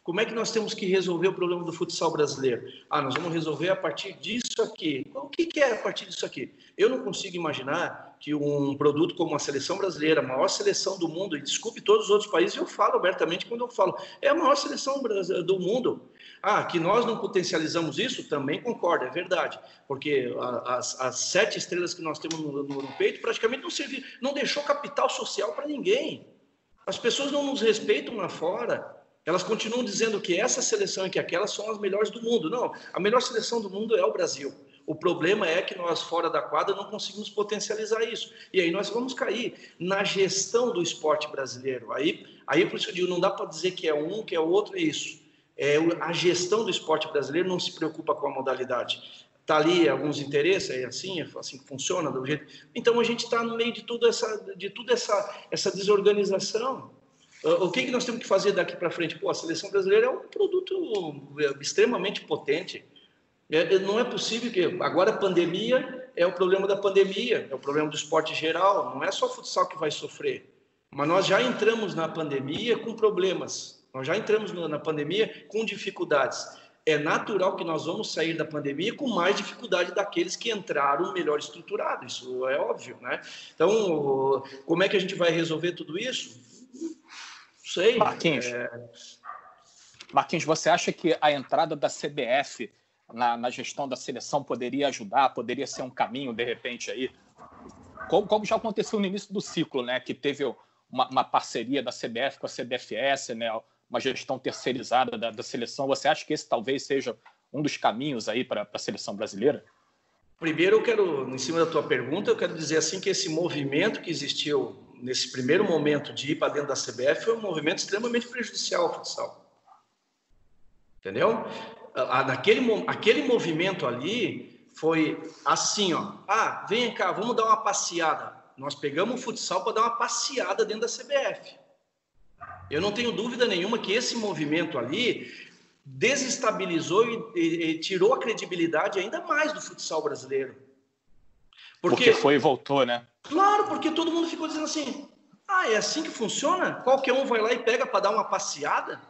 Como é que nós temos que resolver o problema do futsal brasileiro? Ah, nós vamos resolver a partir disso aqui. O que é a partir disso aqui? Eu não consigo imaginar que um produto como a seleção brasileira, a maior seleção do mundo, e desculpe todos os outros países, eu falo abertamente quando eu falo, é a maior seleção do mundo. Ah, que nós não potencializamos isso? Também concordo, é verdade. Porque as, as sete estrelas que nós temos no, no, no peito praticamente não serviu, não deixou capital social para ninguém. As pessoas não nos respeitam lá fora. Elas continuam dizendo que essa seleção e que aquela são as melhores do mundo. Não, a melhor seleção do mundo é o Brasil. O problema é que nós, fora da quadra, não conseguimos potencializar isso. E aí nós vamos cair na gestão do esporte brasileiro. Aí, aí por isso eu digo, não dá para dizer que é um, que é outro, é isso. É, a gestão do esporte brasileiro não se preocupa com a modalidade. Está ali alguns interesses, é assim, é assim que funciona, do jeito. Então a gente está no meio de tudo essa, de tudo essa, essa desorganização. O que, que nós temos que fazer daqui para frente? Pô, a seleção brasileira é um produto extremamente potente. É, é, não é possível que agora a pandemia é o problema da pandemia, é o problema do esporte geral. Não é só o futsal que vai sofrer. Mas nós já entramos na pandemia com problemas. Nós já entramos na pandemia com dificuldades. É natural que nós vamos sair da pandemia com mais dificuldade daqueles que entraram melhor estruturados. Isso é óbvio, né? Então, como é que a gente vai resolver tudo isso? sei. Marquinhos, é... Marquinhos, você acha que a entrada da CBF na, na, gestão da seleção poderia ajudar, poderia ser um caminho, de repente, aí? Como, como já aconteceu no início do ciclo, né? Que teve uma, uma, parceria da CBF com a CBFS, né? Uma gestão terceirizada da, da seleção. Você acha que esse talvez seja um dos caminhos aí para a seleção brasileira? Primeiro, eu quero, em cima da tua pergunta, eu quero dizer assim que esse movimento que existiu nesse primeiro momento de ir para dentro da CBF foi um movimento extremamente prejudicial ao futsal. Entendeu? Naquele, aquele movimento ali foi assim, ó. Ah, vem cá, vamos dar uma passeada. Nós pegamos o futsal para dar uma passeada dentro da CBF. Eu não tenho dúvida nenhuma que esse movimento ali desestabilizou e, e, e tirou a credibilidade ainda mais do futsal brasileiro. Porque, porque foi e voltou, né? Claro, porque todo mundo ficou dizendo assim: ah, é assim que funciona? Qualquer um vai lá e pega para dar uma passeada?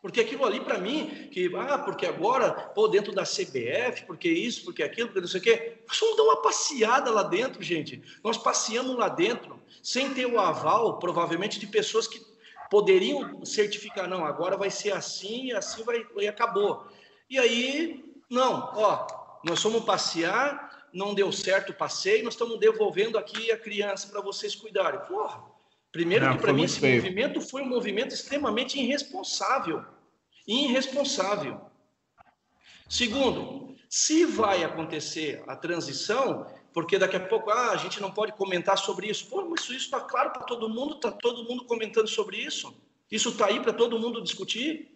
Porque aquilo ali, para mim, que, ah, porque agora, pô, dentro da CBF, porque isso, porque aquilo, porque não sei o quê. Nós vamos dar uma passeada lá dentro, gente. Nós passeamos lá dentro, sem ter o aval, provavelmente, de pessoas que poderiam certificar, não, agora vai ser assim, e assim vai, e acabou. E aí, não, ó, nós fomos passear, não deu certo o passeio, nós estamos devolvendo aqui a criança para vocês cuidarem. Porra, primeiro não, que para mim esse feio. movimento foi um movimento extremamente irresponsável. Irresponsável. Segundo, se vai acontecer a transição, porque daqui a pouco ah, a gente não pode comentar sobre isso. Pô, mas isso está claro para todo mundo, está todo mundo comentando sobre isso. Isso está aí para todo mundo discutir.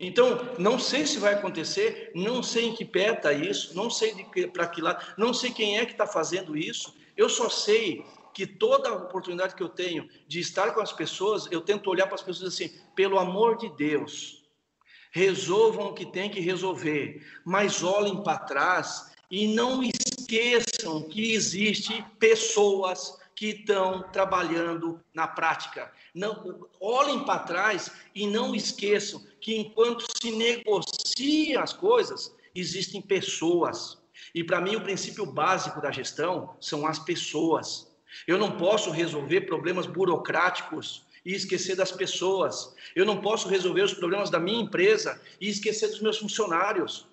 Então, não sei se vai acontecer, não sei em que pé está isso, não sei para que lado, não sei quem é que está fazendo isso. Eu só sei que toda oportunidade que eu tenho de estar com as pessoas, eu tento olhar para as pessoas assim, pelo amor de Deus, resolvam o que tem que resolver, mas olhem para trás e não esqueçam que existe pessoas que estão trabalhando na prática. Não, olhem para trás e não esqueçam que enquanto se negocia as coisas, existem pessoas. E para mim o princípio básico da gestão são as pessoas. Eu não posso resolver problemas burocráticos e esquecer das pessoas. Eu não posso resolver os problemas da minha empresa e esquecer dos meus funcionários.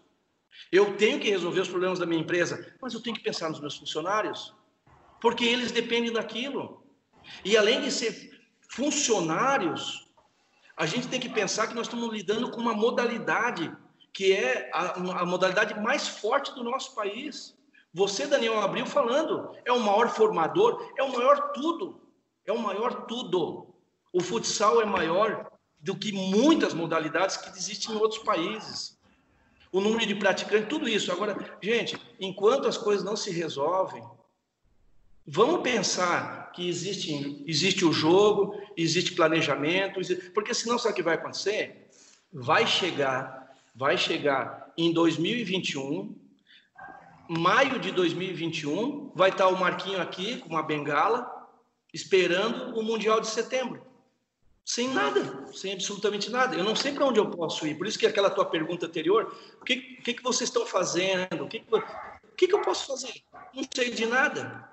Eu tenho que resolver os problemas da minha empresa, mas eu tenho que pensar nos meus funcionários, porque eles dependem daquilo. E além de ser funcionários, a gente tem que pensar que nós estamos lidando com uma modalidade que é a, a modalidade mais forte do nosso país. Você, Daniel Abril, falando, é o maior formador, é o maior tudo, é o maior tudo. O futsal é maior do que muitas modalidades que existem em outros países. O número de praticantes, tudo isso. Agora, gente, enquanto as coisas não se resolvem, vamos pensar que existe, existe o jogo, existe planejamento, porque senão sabe o que vai acontecer? Vai chegar, vai chegar em 2021 maio de 2021, vai estar o Marquinho aqui com uma bengala, esperando o Mundial de setembro. Sem nada, sem absolutamente nada. Eu não sei para onde eu posso ir. Por isso que aquela tua pergunta anterior, o que, o que, que vocês estão fazendo? O, que, o que, que eu posso fazer? Não sei de nada.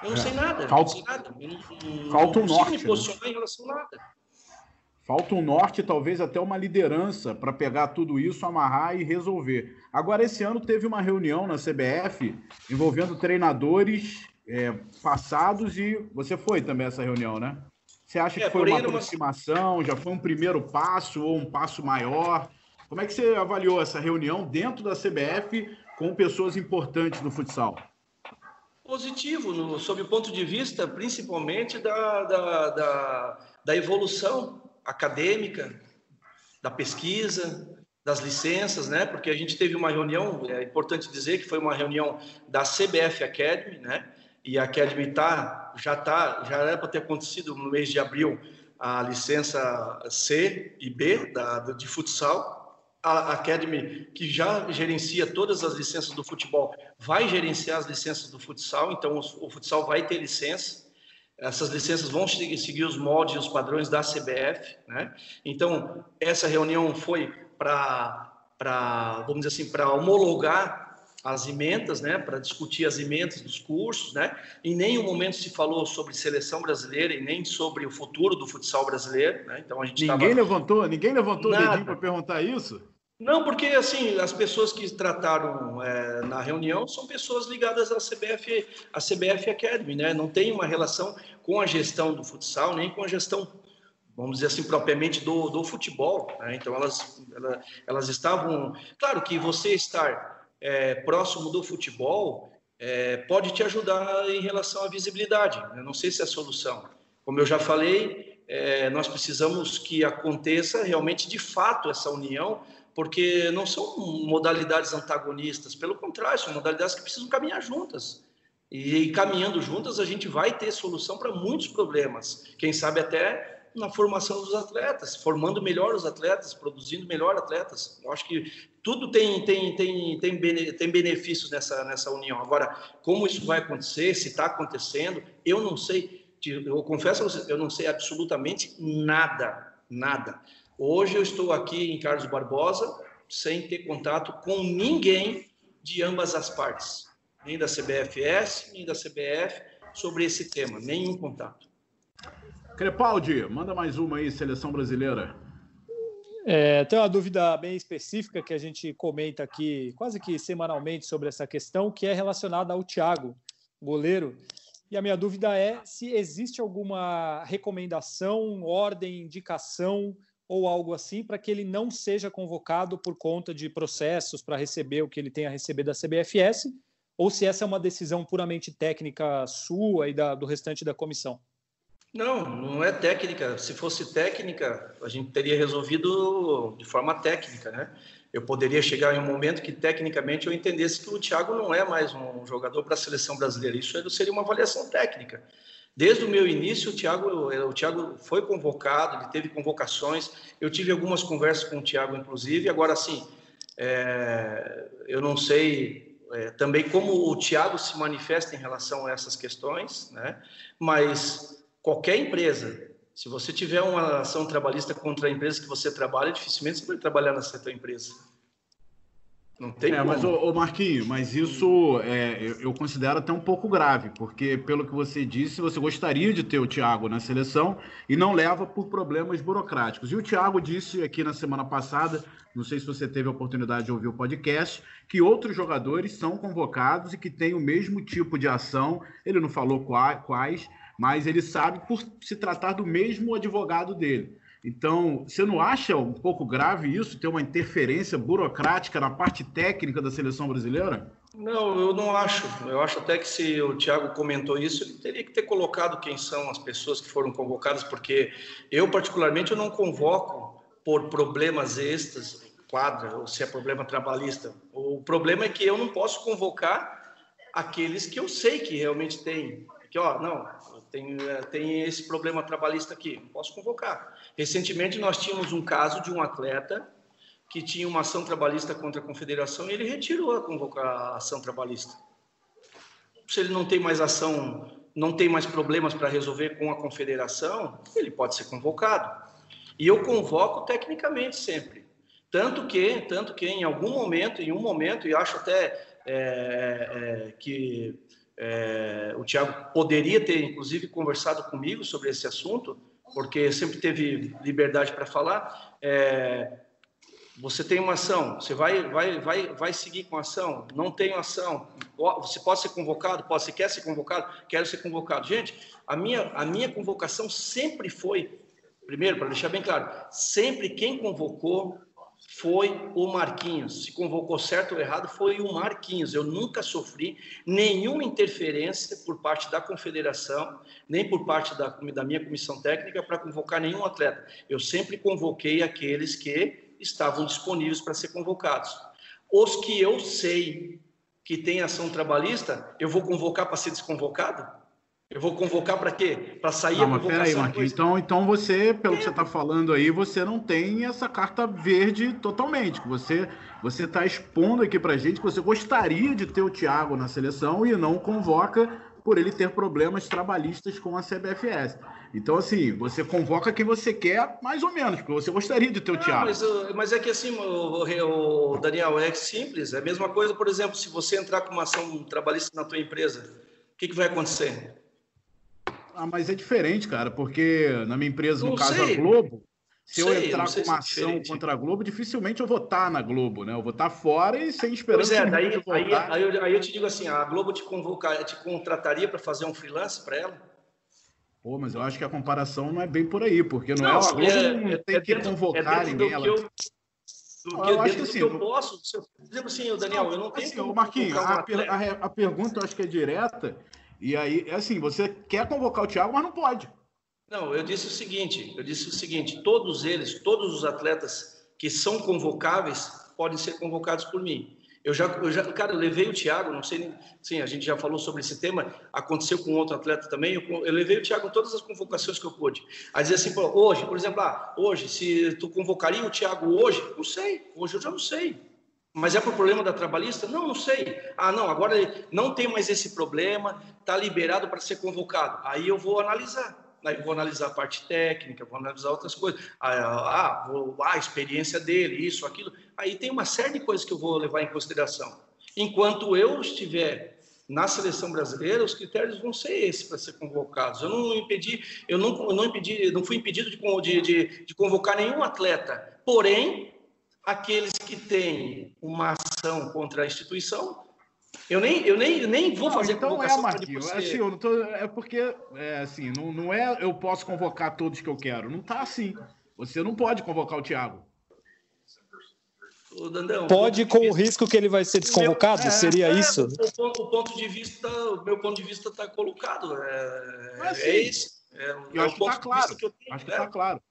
Eu não é. sei nada. Falta, não sei nada. Eu não, falta um norte. Não me né? posicionar né? em relação a nada. Falta um norte, talvez até uma liderança para pegar tudo isso, amarrar e resolver. Agora, esse ano teve uma reunião na CBF envolvendo treinadores é, passados e você foi também essa reunião, né? Você acha é, que foi uma aproximação, já foi um primeiro passo ou um passo maior? Como é que você avaliou essa reunião dentro da CBF com pessoas importantes no futsal? Positivo, no, sob o ponto de vista principalmente da, da, da, da evolução acadêmica, da pesquisa, das licenças, né? Porque a gente teve uma reunião, é importante dizer que foi uma reunião da CBF Academy, né? E a Academy já tá, já era para ter acontecido no mês de abril a licença C e B da, de futsal. A Academy, que já gerencia todas as licenças do futebol, vai gerenciar as licenças do futsal, então o, o futsal vai ter licença essas licenças vão seguir os moldes e os padrões da CBF, né? Então, essa reunião foi para, vamos dizer assim, para homologar as emendas, né, para discutir as emendas dos cursos, né? Em nenhum momento se falou sobre seleção brasileira e nem sobre o futuro do futsal brasileiro, né? Então a gente ninguém tava... levantou, ninguém levantou Nada. o dedinho para perguntar isso. Não, porque assim, as pessoas que trataram é, na reunião são pessoas ligadas à CBF, à CBF Academy, né? Não tem uma relação com a gestão do futsal, nem com a gestão, vamos dizer assim, propriamente do, do futebol. Né? Então, elas, elas, elas, estavam. Claro que você estar é, próximo do futebol é, pode te ajudar em relação à visibilidade. Né? Não sei se é a solução. Como eu já falei, é, nós precisamos que aconteça realmente de fato essa união porque não são modalidades antagonistas, pelo contrário, são modalidades que precisam caminhar juntas. E caminhando juntas, a gente vai ter solução para muitos problemas. Quem sabe até na formação dos atletas, formando melhor os atletas, produzindo melhor atletas. Eu acho que tudo tem, tem, tem, tem, tem benefícios nessa, nessa união. Agora, como isso vai acontecer, se está acontecendo, eu não sei. Eu confesso a vocês, eu não sei absolutamente nada, nada. Hoje eu estou aqui em Carlos Barbosa sem ter contato com ninguém de ambas as partes, nem da CBFS, nem da CBF, sobre esse tema, nenhum contato. Crepaldi, manda mais uma aí, seleção brasileira. É, tem uma dúvida bem específica que a gente comenta aqui quase que semanalmente sobre essa questão, que é relacionada ao Thiago, goleiro. E a minha dúvida é se existe alguma recomendação, ordem, indicação ou algo assim para que ele não seja convocado por conta de processos para receber o que ele tem a receber da CBFS, ou se essa é uma decisão puramente técnica sua e da, do restante da comissão. Não, não é técnica. Se fosse técnica, a gente teria resolvido de forma técnica, né? Eu poderia chegar em um momento que tecnicamente eu entendesse que o Thiago não é mais um jogador para a seleção brasileira. Isso seria uma avaliação técnica. Desde o meu início, o Thiago, o Thiago foi convocado, ele teve convocações. Eu tive algumas conversas com o Thiago, inclusive. Agora, sim, é, eu não sei é, também como o Thiago se manifesta em relação a essas questões, né? Mas qualquer empresa, se você tiver uma ação trabalhista contra a empresa que você trabalha, dificilmente você vai trabalhar nessa tua empresa. Não tem é, como. mas, ô, Marquinho, mas isso é, eu, eu, considero até um pouco grave, porque, pelo que você disse, você gostaria de ter o Thiago na seleção e não leva por problemas burocráticos. E o Thiago disse aqui na semana passada, não sei se você teve a oportunidade de ouvir o podcast, que outros jogadores são convocados e que têm o mesmo tipo de ação, ele não falou quais, mas ele sabe por se tratar do mesmo advogado dele. Então, você não acha um pouco grave isso, ter uma interferência burocrática na parte técnica da seleção brasileira? Não, eu não acho. Eu acho até que se o Thiago comentou isso, ele teria que ter colocado quem são as pessoas que foram convocadas, porque eu, particularmente, eu não convoco por problemas extras, quadra, ou se é problema trabalhista. O problema é que eu não posso convocar aqueles que eu sei que realmente têm. Que, ó, não, tem, é, tem esse problema trabalhista aqui, não posso convocar. Recentemente, nós tínhamos um caso de um atleta que tinha uma ação trabalhista contra a confederação e ele retirou a, convocar a ação trabalhista. Se ele não tem mais ação, não tem mais problemas para resolver com a confederação, ele pode ser convocado. E eu convoco tecnicamente sempre. Tanto que, tanto que em algum momento, em um momento, e acho até é, é, que é, o Tiago poderia ter, inclusive, conversado comigo sobre esse assunto, porque sempre teve liberdade para falar. É, você tem uma ação, você vai, vai, vai, vai seguir com a ação, não tem ação, você pode ser convocado, pode, você quer ser convocado, quero ser convocado. Gente, a minha, a minha convocação sempre foi, primeiro, para deixar bem claro, sempre quem convocou foi o Marquinhos. Se convocou certo ou errado, foi o Marquinhos. Eu nunca sofri nenhuma interferência por parte da confederação, nem por parte da, da minha comissão técnica para convocar nenhum atleta. Eu sempre convoquei aqueles que estavam disponíveis para ser convocados. Os que eu sei que têm ação trabalhista, eu vou convocar para ser desconvocado? Eu vou convocar para quê? Para sair não, a convocação. Peraí, Marquinhos. Então, então você, pelo que você está falando aí, você não tem essa carta verde totalmente. Você você está expondo aqui para gente que você gostaria de ter o Thiago na seleção e não convoca por ele ter problemas trabalhistas com a CBFS. Então, assim, você convoca quem você quer, mais ou menos, porque você gostaria de ter o Thiago. Mas, mas, é que assim, o, o, Daniel, é simples. É a mesma coisa, por exemplo, se você entrar com uma ação trabalhista na tua empresa, o que, que vai acontecer? Ah, mas é diferente, cara, porque na minha empresa, no não caso sei. a Globo, se sei, eu entrar com uma ação contra a Globo, dificilmente eu vou estar na Globo, né? Eu vou estar fora e sem esperança. Pois é, daí, aí, aí, eu, aí eu te digo assim: a Globo te, convoca, te contrataria para fazer um freelance para ela? Pô, mas eu acho que a comparação não é bem por aí, porque não, não é a Globo é, não é, tem é que dentro, convocar é ninguém. Ela... Eu, do que, eu acho que assim, eu posso. Por exemplo, assim, Daniel, eu não tenho. Assim, Marquinhos, a, a, a, pergunta eu acho que é direta. E aí, é assim, você quer convocar o Thiago, mas não pode. Não, eu disse o seguinte, eu disse o seguinte, todos eles, todos os atletas que são convocáveis podem ser convocados por mim. Eu já, eu já, cara, eu levei o Thiago, não sei, sim, a gente já falou sobre esse tema, aconteceu com outro atleta também, eu, eu levei o Thiago em todas as convocações que eu pude. A dizer assim, hoje, por exemplo, ah, hoje, se tu convocaria o Thiago hoje, não sei, hoje eu já não sei. Mas é por problema da trabalhista? Não, não sei. Ah, não, agora não tem mais esse problema, está liberado para ser convocado. Aí eu vou analisar. Aí vou analisar a parte técnica, vou analisar outras coisas. Ah, ah, vou, ah, a experiência dele, isso, aquilo. Aí tem uma série de coisas que eu vou levar em consideração. Enquanto eu estiver na seleção brasileira, os critérios vão ser esses para ser convocados. Eu não impedi, eu não, eu não impedi, não fui impedido de, de, de convocar nenhum atleta. Porém, aqueles que têm uma ação contra a instituição eu nem, eu nem, nem vou fazer não, então é, Marquinhos. Assim, eu não tô, é porque, é, assim, não, não é eu posso convocar todos que eu quero. Não tá assim. Você não pode convocar o Thiago. Dandão, pode com vista... o risco que ele vai ser desconvocado? Meu, é, Seria é, isso? O ponto, o ponto, de vista, o meu ponto de vista está colocado. É, é, é esse. É, eu acho que está claro. Que acho que está né? claro.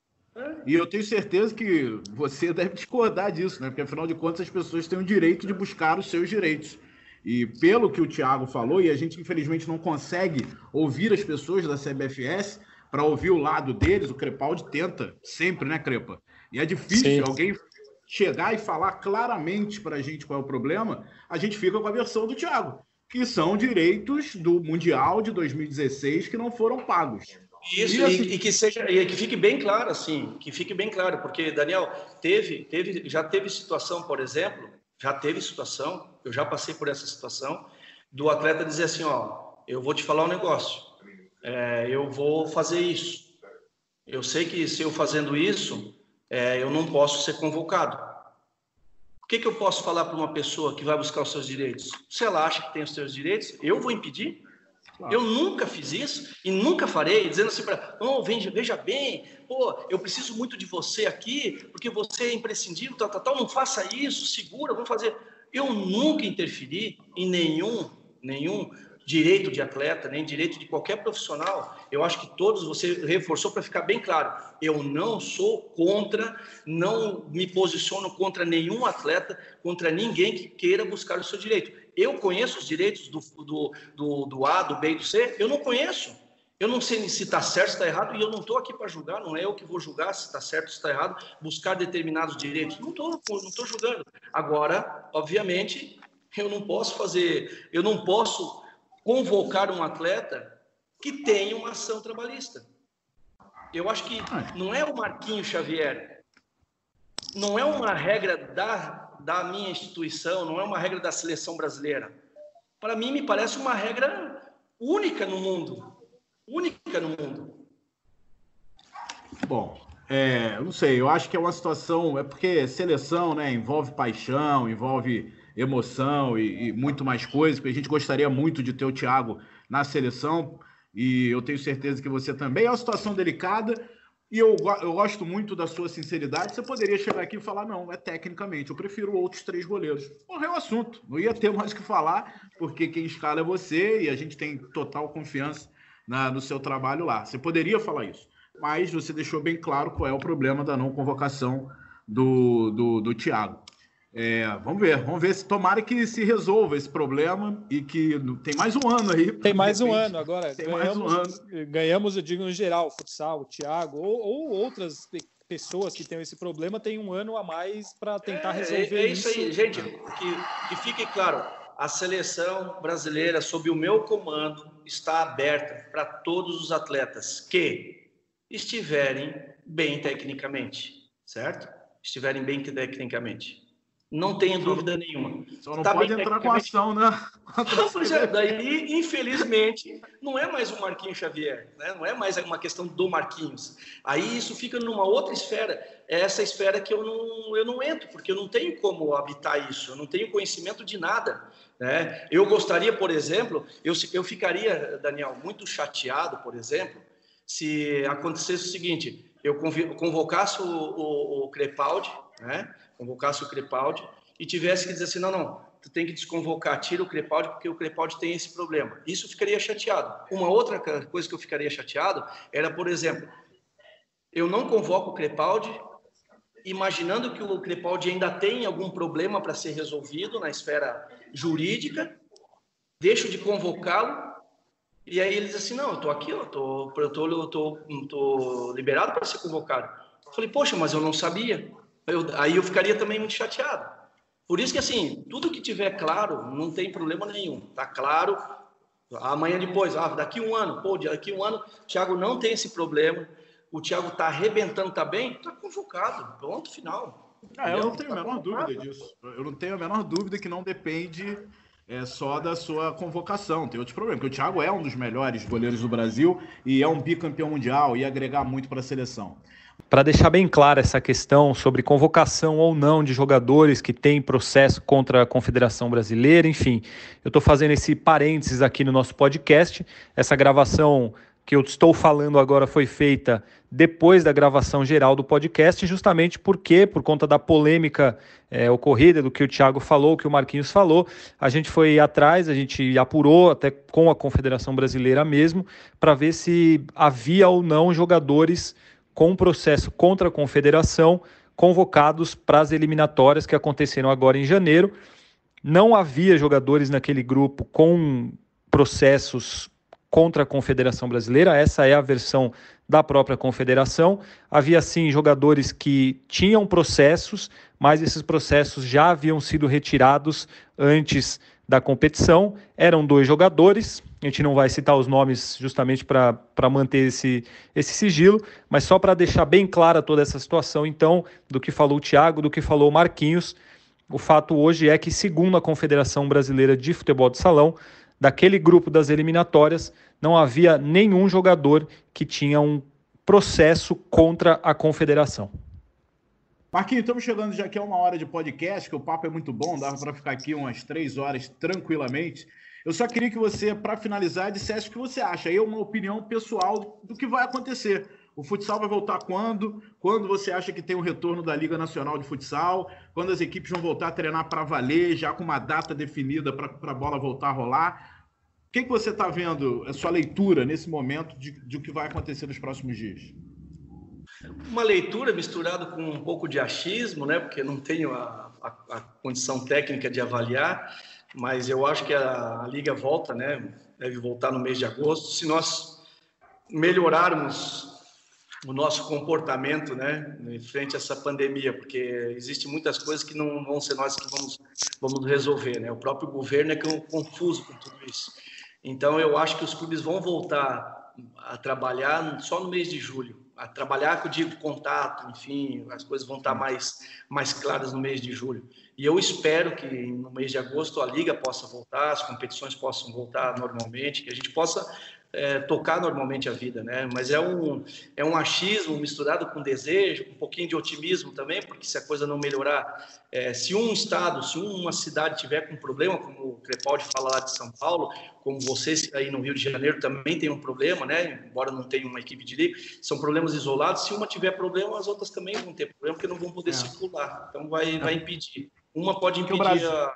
E eu tenho certeza que você deve discordar disso, né? Porque afinal de contas as pessoas têm o direito de buscar os seus direitos. E pelo que o Thiago falou, e a gente infelizmente não consegue ouvir as pessoas da CBFS para ouvir o lado deles, o Crepaldi tenta sempre, né, Crepa? E é difícil Sim. alguém chegar e falar claramente para a gente qual é o problema, a gente fica com a versão do Thiago, que são direitos do Mundial de 2016 que não foram pagos. Isso, e, assim... e, que seja, e que fique bem claro, assim, que fique bem claro, porque, Daniel, teve, teve, já teve situação, por exemplo, já teve situação, eu já passei por essa situação, do atleta dizer assim, ó, eu vou te falar um negócio, é, eu vou fazer isso. Eu sei que se eu fazendo isso, é, eu não posso ser convocado. O que, que eu posso falar para uma pessoa que vai buscar os seus direitos? Se ela acha que tem os seus direitos, eu vou impedir? Eu nunca fiz isso e nunca farei, dizendo assim para, oh, veja, veja bem, pô, eu preciso muito de você aqui, porque você é imprescindível, tal, tal, tal, não faça isso, segura, vamos fazer. Eu nunca interferi em nenhum, nenhum direito de atleta, nem direito de qualquer profissional. Eu acho que todos você reforçou para ficar bem claro. Eu não sou contra, não me posiciono contra nenhum atleta, contra ninguém que queira buscar o seu direito. Eu conheço os direitos do, do, do, do A, do B e do C? Eu não conheço. Eu não sei se está certo, se está errado, e eu não estou aqui para julgar, não é eu que vou julgar se está certo, se está errado, buscar determinados direitos. Não estou não tô julgando. Agora, obviamente, eu não posso fazer, eu não posso convocar um atleta que tem uma ação trabalhista. Eu acho que não é o Marquinho Xavier, não é uma regra da, da minha instituição, não é uma regra da seleção brasileira. Para mim, me parece uma regra única no mundo única no mundo. Bom, é, não sei, eu acho que é uma situação, é porque seleção, né, envolve paixão, envolve emoção e, e muito mais coisas, porque a gente gostaria muito de ter o Thiago na seleção, e eu tenho certeza que você também. É uma situação delicada, e eu, eu gosto muito da sua sinceridade. Você poderia chegar aqui e falar: não, é tecnicamente, eu prefiro outros três goleiros. Morreu o assunto, não ia ter mais o que falar, porque quem escala é você e a gente tem total confiança na, no seu trabalho lá. Você poderia falar isso, mas você deixou bem claro qual é o problema da não convocação do, do, do Thiago. É, vamos ver, vamos ver se tomara que se resolva esse problema e que tem mais um ano aí. Tem mais um ano agora. Tem ganhamos, mais um ano. Ganhamos, eu digo, no geral, futsal, o Thiago, ou, ou outras pessoas que têm esse problema têm um ano a mais para tentar é, resolver é, é isso. É isso aí, gente, que, que fique claro a seleção brasileira, sob o meu comando, está aberta para todos os atletas que estiverem bem tecnicamente, certo? Estiverem bem tecnicamente. Não tenha dúvida nenhuma. Só não tá pode entrar com ação, né? é, daí, infelizmente, não é mais o Marquinhos Xavier, né? não é mais uma questão do Marquinhos. Aí isso fica numa outra esfera, é essa esfera que eu não, eu não entro, porque eu não tenho como habitar isso, eu não tenho conhecimento de nada. Né? Eu gostaria, por exemplo, eu, eu ficaria, Daniel, muito chateado, por exemplo, se acontecesse o seguinte: eu convocasse o, o, o Crepaldi, né? Convocasse o Crepaldi e tivesse que dizer assim: não, não, tu tem que desconvocar, tira o Crepaldi, porque o Crepaldi tem esse problema. Isso ficaria chateado. Uma outra coisa que eu ficaria chateado era, por exemplo, eu não convoco o Crepaldi imaginando que o Crepaldi ainda tem algum problema para ser resolvido na esfera jurídica, deixo de convocá-lo, e aí ele diz assim, não, eu estou aqui, eu estou eu tô, eu tô, tô liberado para ser convocado. Eu falei, poxa, mas eu não sabia. Eu, aí eu ficaria também muito chateado. Por isso que, assim, tudo que tiver claro, não tem problema nenhum. Está claro, Amanhã depois, ah, daqui um ano, pô, daqui um ano, o Thiago não tem esse problema, o Thiago tá arrebentando, tá bem, tá convocado, pronto, final. Ah, eu não tenho a menor dúvida disso. Eu não tenho a menor dúvida que não depende é, só da sua convocação. Tem outros problemas, porque o Thiago é um dos melhores goleiros do Brasil e é um bicampeão mundial e agregar muito para a seleção. Para deixar bem clara essa questão sobre convocação ou não de jogadores que têm processo contra a Confederação Brasileira, enfim, eu estou fazendo esse parênteses aqui no nosso podcast. Essa gravação que eu estou falando agora foi feita depois da gravação geral do podcast, justamente porque, por conta da polêmica é, ocorrida, do que o Thiago falou, que o Marquinhos falou, a gente foi atrás, a gente apurou até com a Confederação Brasileira mesmo, para ver se havia ou não jogadores com processo contra a confederação convocados para as eliminatórias que aconteceram agora em janeiro. Não havia jogadores naquele grupo com processos contra a Confederação Brasileira, essa é a versão da própria Confederação. Havia sim jogadores que tinham processos, mas esses processos já haviam sido retirados antes da competição. Eram dois jogadores, a gente não vai citar os nomes justamente para manter esse, esse sigilo, mas só para deixar bem clara toda essa situação, então, do que falou o Thiago, do que falou o Marquinhos. O fato hoje é que, segundo a Confederação Brasileira de Futebol de Salão, daquele grupo das eliminatórias, não havia nenhum jogador que tinha um processo contra a confederação. Marquinhos, estamos chegando já aqui a uma hora de podcast, que o papo é muito bom, dava para ficar aqui umas três horas tranquilamente. Eu só queria que você, para finalizar, dissesse o que você acha. Aí é uma opinião pessoal do que vai acontecer. O futsal vai voltar quando? Quando você acha que tem o um retorno da Liga Nacional de Futsal? Quando as equipes vão voltar a treinar para valer, já com uma data definida para a bola voltar a rolar? O que, que você está vendo, a sua leitura nesse momento de, de o que vai acontecer nos próximos dias? Uma leitura misturada com um pouco de achismo, né? Porque não tenho a, a, a condição técnica de avaliar mas eu acho que a, a liga volta, né? Deve voltar no mês de agosto. Se nós melhorarmos o nosso comportamento, né, em frente a essa pandemia, porque existe muitas coisas que não vão ser nós que vamos vamos resolver, né? O próprio governo é que é confuso com tudo isso. Então eu acho que os clubes vão voltar a trabalhar só no mês de julho, a trabalhar, que eu digo, contato, enfim, as coisas vão estar mais mais claras no mês de julho. E eu espero que no mês de agosto a liga possa voltar, as competições possam voltar normalmente, que a gente possa é, tocar normalmente a vida, né? Mas é um, é um achismo misturado com desejo, um pouquinho de otimismo também, porque se a coisa não melhorar, é, se um estado, se uma cidade tiver com problema, como o Crepaldi fala lá de São Paulo, como vocês aí no Rio de Janeiro também tem um problema, né? Embora não tenha uma equipe de liga, são problemas isolados. Se uma tiver problema, as outras também vão ter problema, porque não vão poder é. circular. Então vai, vai impedir. Uma pode impedir Brasil... a,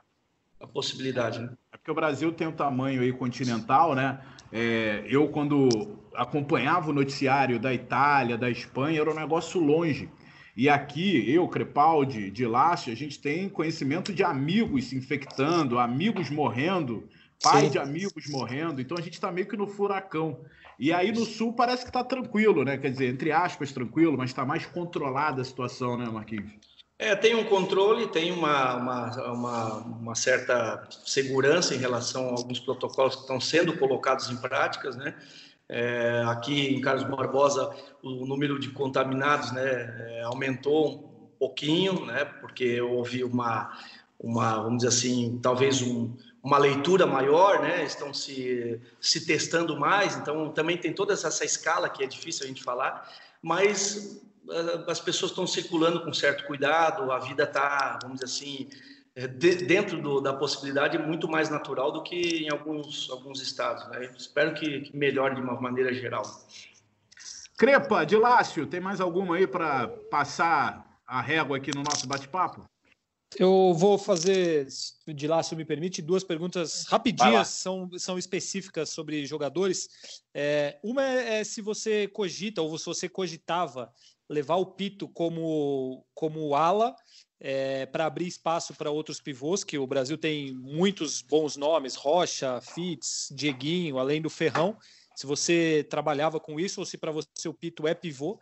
a, possibilidade, né? É porque o Brasil tem um tamanho aí continental, né? É, eu, quando acompanhava o noticiário da Itália, da Espanha, era um negócio longe. E aqui, eu, Crepaldi, de Lácio, a gente tem conhecimento de amigos se infectando, amigos morrendo, pai Sim. de amigos morrendo. Então a gente está meio que no furacão. E aí no sul parece que está tranquilo, né? Quer dizer, entre aspas, tranquilo, mas está mais controlada a situação, né, Marquinhos? É, tem um controle, tem uma, uma, uma, uma, certa segurança em relação a alguns protocolos que estão sendo colocados em práticas, né? É, aqui em Carlos Barbosa, o número de contaminados né, é, aumentou um pouquinho, né? Porque houve uma, uma vamos dizer assim, talvez um, uma leitura maior, né? Estão se, se testando mais, então também tem toda essa escala que é difícil a gente falar, mas as pessoas estão circulando com certo cuidado, a vida está, vamos dizer assim, é, dentro do, da possibilidade muito mais natural do que em alguns, alguns estados. Né? Espero que, que, melhore de uma maneira geral. Crepa, Dilácio, tem mais alguma aí para passar a régua aqui no nosso bate-papo? Eu vou fazer, de lá, se me permite, duas perguntas rapidinhas, são, são específicas sobre jogadores. É, uma é, é, se você cogita, ou se você cogitava levar o Pito como, como ala é, para abrir espaço para outros pivôs, que o Brasil tem muitos bons nomes, Rocha, Fitz, Dieguinho, além do Ferrão. se você trabalhava com isso ou se para você o Pito é pivô.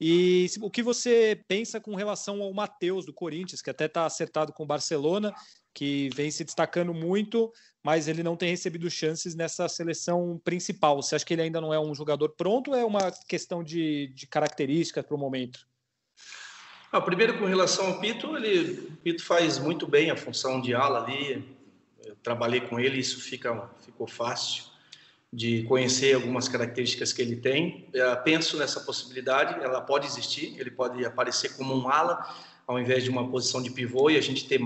E o que você pensa com relação ao Matheus do Corinthians, que até está acertado com o Barcelona, que vem se destacando muito, mas ele não tem recebido chances nessa seleção principal. Você acha que ele ainda não é um jogador pronto ou é uma questão de, de características para o momento? Ah, primeiro, com relação ao Pito, ele, o Pito faz muito bem a função de ala ali. Eu trabalhei com ele, isso fica, ficou fácil de conhecer algumas características que ele tem. Eu penso nessa possibilidade, ela pode existir, ele pode aparecer como um ala, ao invés de uma posição de pivô, e a gente ter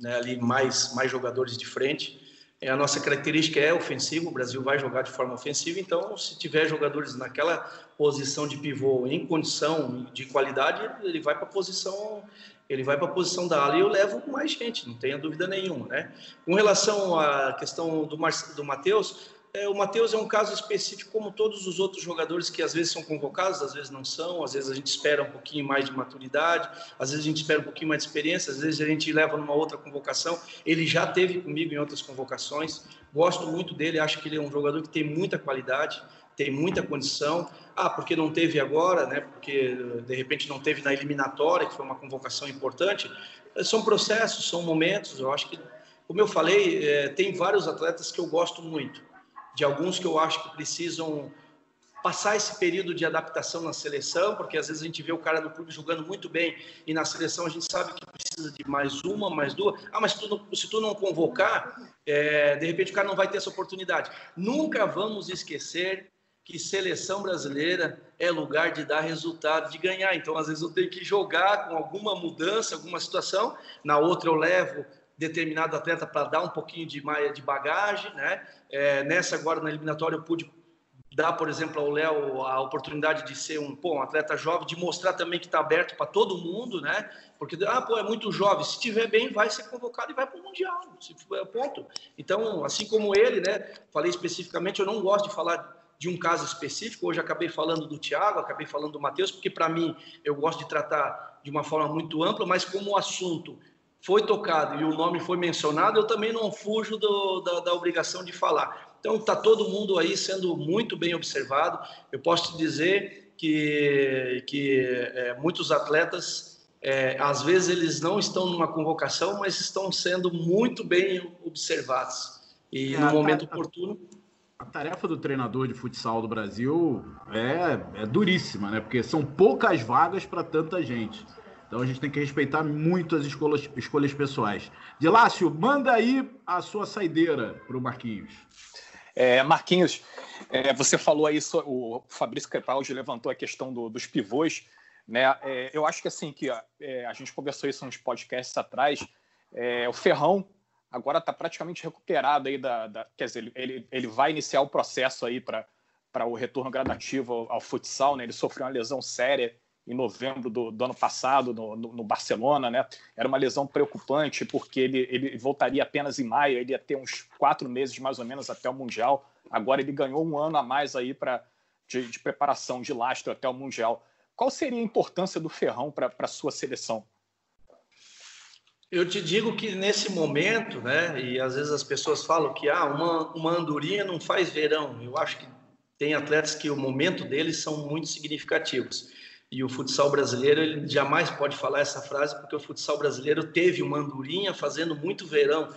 né, ali mais, mais jogadores de frente. É, a nossa característica é ofensiva, o Brasil vai jogar de forma ofensiva, então se tiver jogadores naquela posição de pivô em condição de qualidade, ele vai para a posição ele vai para a posição da ala e eu levo mais gente, não tenha dúvida nenhuma, né? Com relação à questão do, Mar... do Matheus, é, o Matheus é um caso específico, como todos os outros jogadores que às vezes são convocados, às vezes não são, às vezes a gente espera um pouquinho mais de maturidade, às vezes a gente espera um pouquinho mais de experiência, às vezes a gente leva numa outra convocação. Ele já teve comigo em outras convocações, gosto muito dele, acho que ele é um jogador que tem muita qualidade, tem muita condição. Ah, porque não teve agora, né? Porque de repente não teve na eliminatória, que foi uma convocação importante. São processos, são momentos. Eu acho que, como eu falei, é, tem vários atletas que eu gosto muito de alguns que eu acho que precisam passar esse período de adaptação na seleção, porque às vezes a gente vê o cara no clube jogando muito bem e na seleção a gente sabe que precisa de mais uma, mais duas. Ah, mas tu não, se tu não convocar, é, de repente o cara não vai ter essa oportunidade. Nunca vamos esquecer que seleção brasileira é lugar de dar resultado, de ganhar. Então, às vezes eu tenho que jogar com alguma mudança, alguma situação. Na outra eu levo determinado atleta para dar um pouquinho de, de bagagem, né? É, nessa agora na eliminatória eu pude dar, por exemplo, ao Léo a oportunidade de ser um, pô, um atleta jovem, de mostrar também que está aberto para todo mundo, né? Porque, ah, pô, é muito jovem, se estiver bem, vai ser convocado e vai para o Mundial, se for, ponto. Então, assim como ele, né? Falei especificamente, eu não gosto de falar de um caso específico, hoje acabei falando do Thiago, acabei falando do Matheus, porque para mim eu gosto de tratar de uma forma muito ampla, mas como o assunto foi tocado e o nome foi mencionado, eu também não fujo do, da, da, obrigação de falar. Então, está todo mundo aí sendo muito bem observado. Eu posso te dizer que, que é, muitos atletas, é, às vezes, eles não estão numa convocação, mas estão sendo muito bem observados. E é, no momento tá, oportuno. A tarefa do treinador de futsal do Brasil é, é duríssima, né? Porque são poucas vagas para tanta gente. Então a gente tem que respeitar muito as escolhas, escolhas pessoais. Dilácio, manda aí a sua saideira para o Marquinhos. É, Marquinhos, é, você falou aí, o Fabrício Crepaldi levantou a questão do, dos pivôs. Né? É, eu acho que assim, que é, a gente conversou isso uns podcasts atrás. É, o Ferrão agora está praticamente recuperado aí da, da, quer dizer, ele, ele vai iniciar o processo aí para o retorno gradativo ao, ao futsal, né? Ele sofreu uma lesão séria em novembro do, do ano passado no, no, no, Barcelona, né? Era uma lesão preocupante porque ele, ele voltaria apenas em maio, ele ia ter uns quatro meses mais ou menos até o Mundial. Agora ele ganhou um ano a mais aí para de, de, preparação de lastro até o Mundial. Qual seria a importância do Ferrão para a sua seleção? Eu te digo que nesse momento, né, e às vezes as pessoas falam que ah, uma, uma andorinha não faz verão. Eu acho que tem atletas que o momento deles são muito significativos. E o futsal brasileiro, ele jamais pode falar essa frase, porque o futsal brasileiro teve uma andorinha fazendo muito verão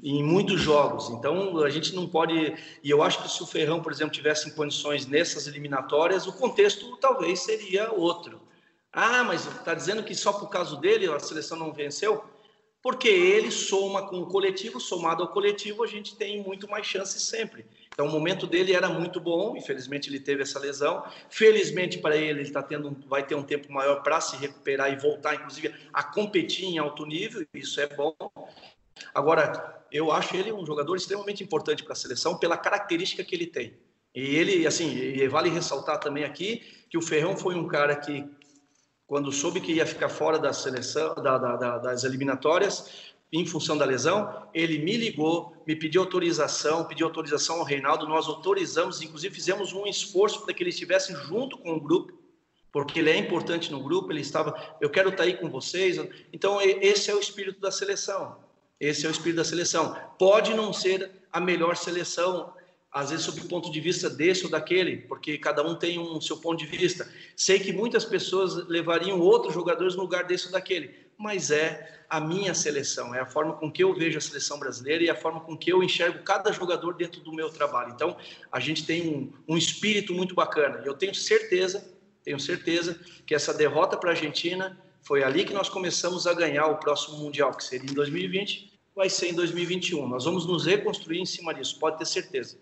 em muitos jogos. Então, a gente não pode. E eu acho que se o Ferrão, por exemplo, tivesse em condições nessas eliminatórias, o contexto talvez seria outro. Ah, mas está dizendo que só por causa dele a seleção não venceu? Porque ele soma com o coletivo, somado ao coletivo, a gente tem muito mais chances sempre. Então, o momento dele era muito bom, infelizmente ele teve essa lesão. Felizmente para ele, ele tá tendo, vai ter um tempo maior para se recuperar e voltar, inclusive, a competir em alto nível, isso é bom. Agora, eu acho ele um jogador extremamente importante para a seleção pela característica que ele tem. E ele, assim, vale ressaltar também aqui que o Ferrão foi um cara que, quando soube que ia ficar fora da seleção, da, da, da, das eliminatórias, em função da lesão, ele me ligou, me pediu autorização, pediu autorização ao Reinaldo, nós autorizamos, inclusive fizemos um esforço para que ele estivesse junto com o grupo, porque ele é importante no grupo, ele estava, eu quero estar aí com vocês. Então, esse é o espírito da seleção. Esse é o espírito da seleção. Pode não ser a melhor seleção às vezes sob o ponto de vista desse ou daquele, porque cada um tem um seu ponto de vista. Sei que muitas pessoas levariam outros jogadores no lugar desse ou daquele, mas é a minha seleção, é a forma com que eu vejo a seleção brasileira e a forma com que eu enxergo cada jogador dentro do meu trabalho. Então, a gente tem um, um espírito muito bacana. E eu tenho certeza, tenho certeza que essa derrota para a Argentina foi ali que nós começamos a ganhar o próximo Mundial, que seria em 2020, vai ser em 2021. Nós vamos nos reconstruir em cima disso, pode ter certeza.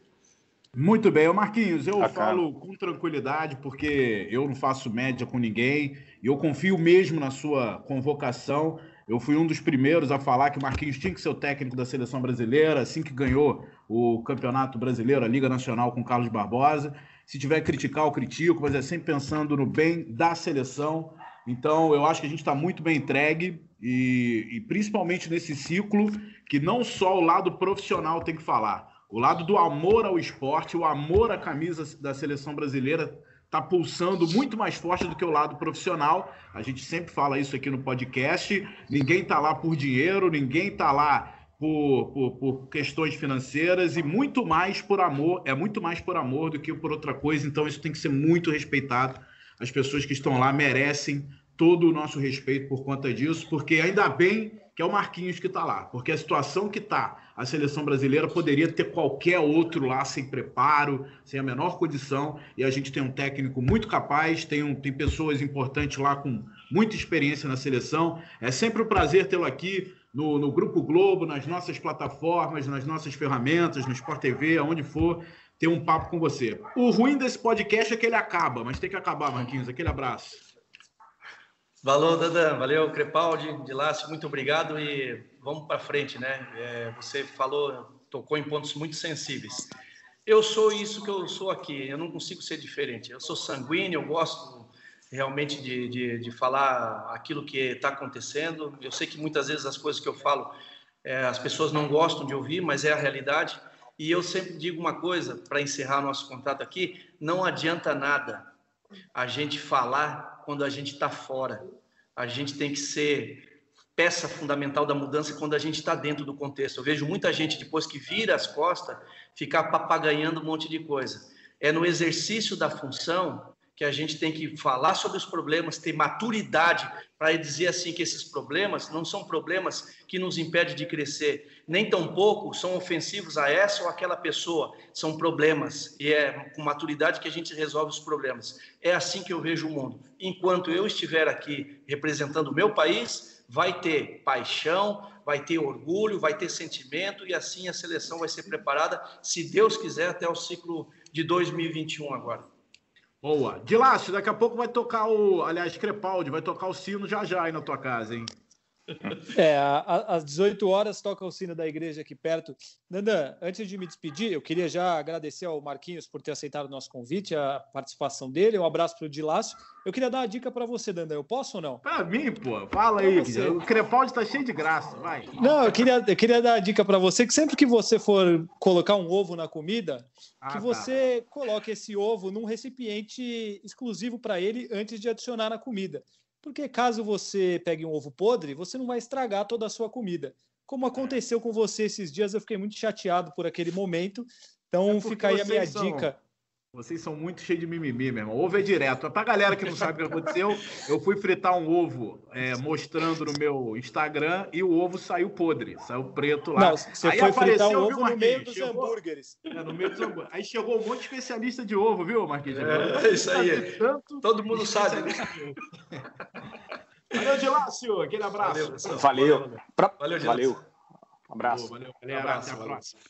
Muito bem, Marquinhos, eu ah, falo com tranquilidade, porque eu não faço média com ninguém, e eu confio mesmo na sua convocação. Eu fui um dos primeiros a falar que o Marquinhos tinha que ser o técnico da seleção brasileira, assim que ganhou o Campeonato Brasileiro, a Liga Nacional com Carlos Barbosa. Se tiver que criticar, eu critico, mas é sempre pensando no bem da seleção. Então, eu acho que a gente está muito bem entregue, e, e principalmente nesse ciclo, que não só o lado profissional tem que falar o lado do amor ao esporte, o amor à camisa da seleção brasileira está pulsando muito mais forte do que o lado profissional. A gente sempre fala isso aqui no podcast. Ninguém está lá por dinheiro, ninguém está lá por, por, por, questões financeiras e muito mais por amor. É muito mais por amor do que por outra coisa. Então isso tem que ser muito respeitado. As pessoas que estão lá merecem todo o nosso respeito por conta disso, porque ainda bem que é o Marquinhos que está lá, porque a situação que está a seleção brasileira poderia ter qualquer outro lá sem preparo, sem a menor condição, e a gente tem um técnico muito capaz, tem, um, tem pessoas importantes lá com muita experiência na seleção. É sempre um prazer tê-lo aqui no, no Grupo Globo, nas nossas plataformas, nas nossas ferramentas, no Sport TV, aonde for, ter um papo com você. O ruim desse podcast é que ele acaba, mas tem que acabar, Marquinhos. Aquele abraço. Valeu, Dandan. Valeu, Crepaldi, de Lácio, muito obrigado e vamos para frente, né? É, você falou, tocou em pontos muito sensíveis. Eu sou isso que eu sou aqui, eu não consigo ser diferente. Eu sou sanguíneo, eu gosto realmente de, de, de falar aquilo que está acontecendo. Eu sei que muitas vezes as coisas que eu falo é, as pessoas não gostam de ouvir, mas é a realidade. E eu sempre digo uma coisa para encerrar nosso contato aqui: não adianta nada a gente falar quando a gente está fora a gente tem que ser peça fundamental da mudança quando a gente está dentro do contexto. Eu vejo muita gente, depois que vira as costas, ficar papagaiando um monte de coisa. É no exercício da função que a gente tem que falar sobre os problemas, ter maturidade para dizer assim que esses problemas não são problemas que nos impedem de crescer, nem tampouco são ofensivos a essa ou aquela pessoa, são problemas e é com maturidade que a gente resolve os problemas. É assim que eu vejo o mundo. Enquanto eu estiver aqui representando o meu país, vai ter paixão, vai ter orgulho, vai ter sentimento e assim a seleção vai ser preparada, se Deus quiser, até o ciclo de 2021 agora. Boa. Dilácio, daqui a pouco vai tocar o. Aliás, Crepaldi, vai tocar o sino já já aí na tua casa, hein? É, às 18 horas toca o sino da igreja aqui perto. Nandan, antes de me despedir, eu queria já agradecer ao Marquinhos por ter aceitado o nosso convite, a participação dele. Um abraço para o Dilácio. Eu queria dar uma dica para você, Nandan. Eu posso ou não? Para mim, pô. Fala aí. O Crepaldi está cheio de graça. Vai. Não, eu queria, eu queria dar a dica para você que sempre que você for colocar um ovo na comida, ah, que tá. você tá. coloque esse ovo num recipiente exclusivo para ele antes de adicionar na comida. Porque caso você pegue um ovo podre, você não vai estragar toda a sua comida. Como aconteceu com você esses dias, eu fiquei muito chateado por aquele momento. Então é fica aí a minha são... dica. Vocês são muito cheios de mimimi, meu irmão. Ovo é direto. Pra galera que não sabe o que aconteceu, eu fui fritar um ovo é, mostrando no meu Instagram e o ovo saiu podre, saiu preto lá. Não, você Aí foi fritar um ovo no meio dos chegou, hambúrgueres. É, no meio dos hambúrgueres. Aí chegou um monte de especialista de ovo, viu, Marquinhos? É, é isso aí. Tanto Todo mundo sabe. Valeu, Gelácio. Aquele abraço. Valeu. Valeu. Valeu. valeu. Um abraço. Valeu. Valeu. Um abraço. Até a próxima.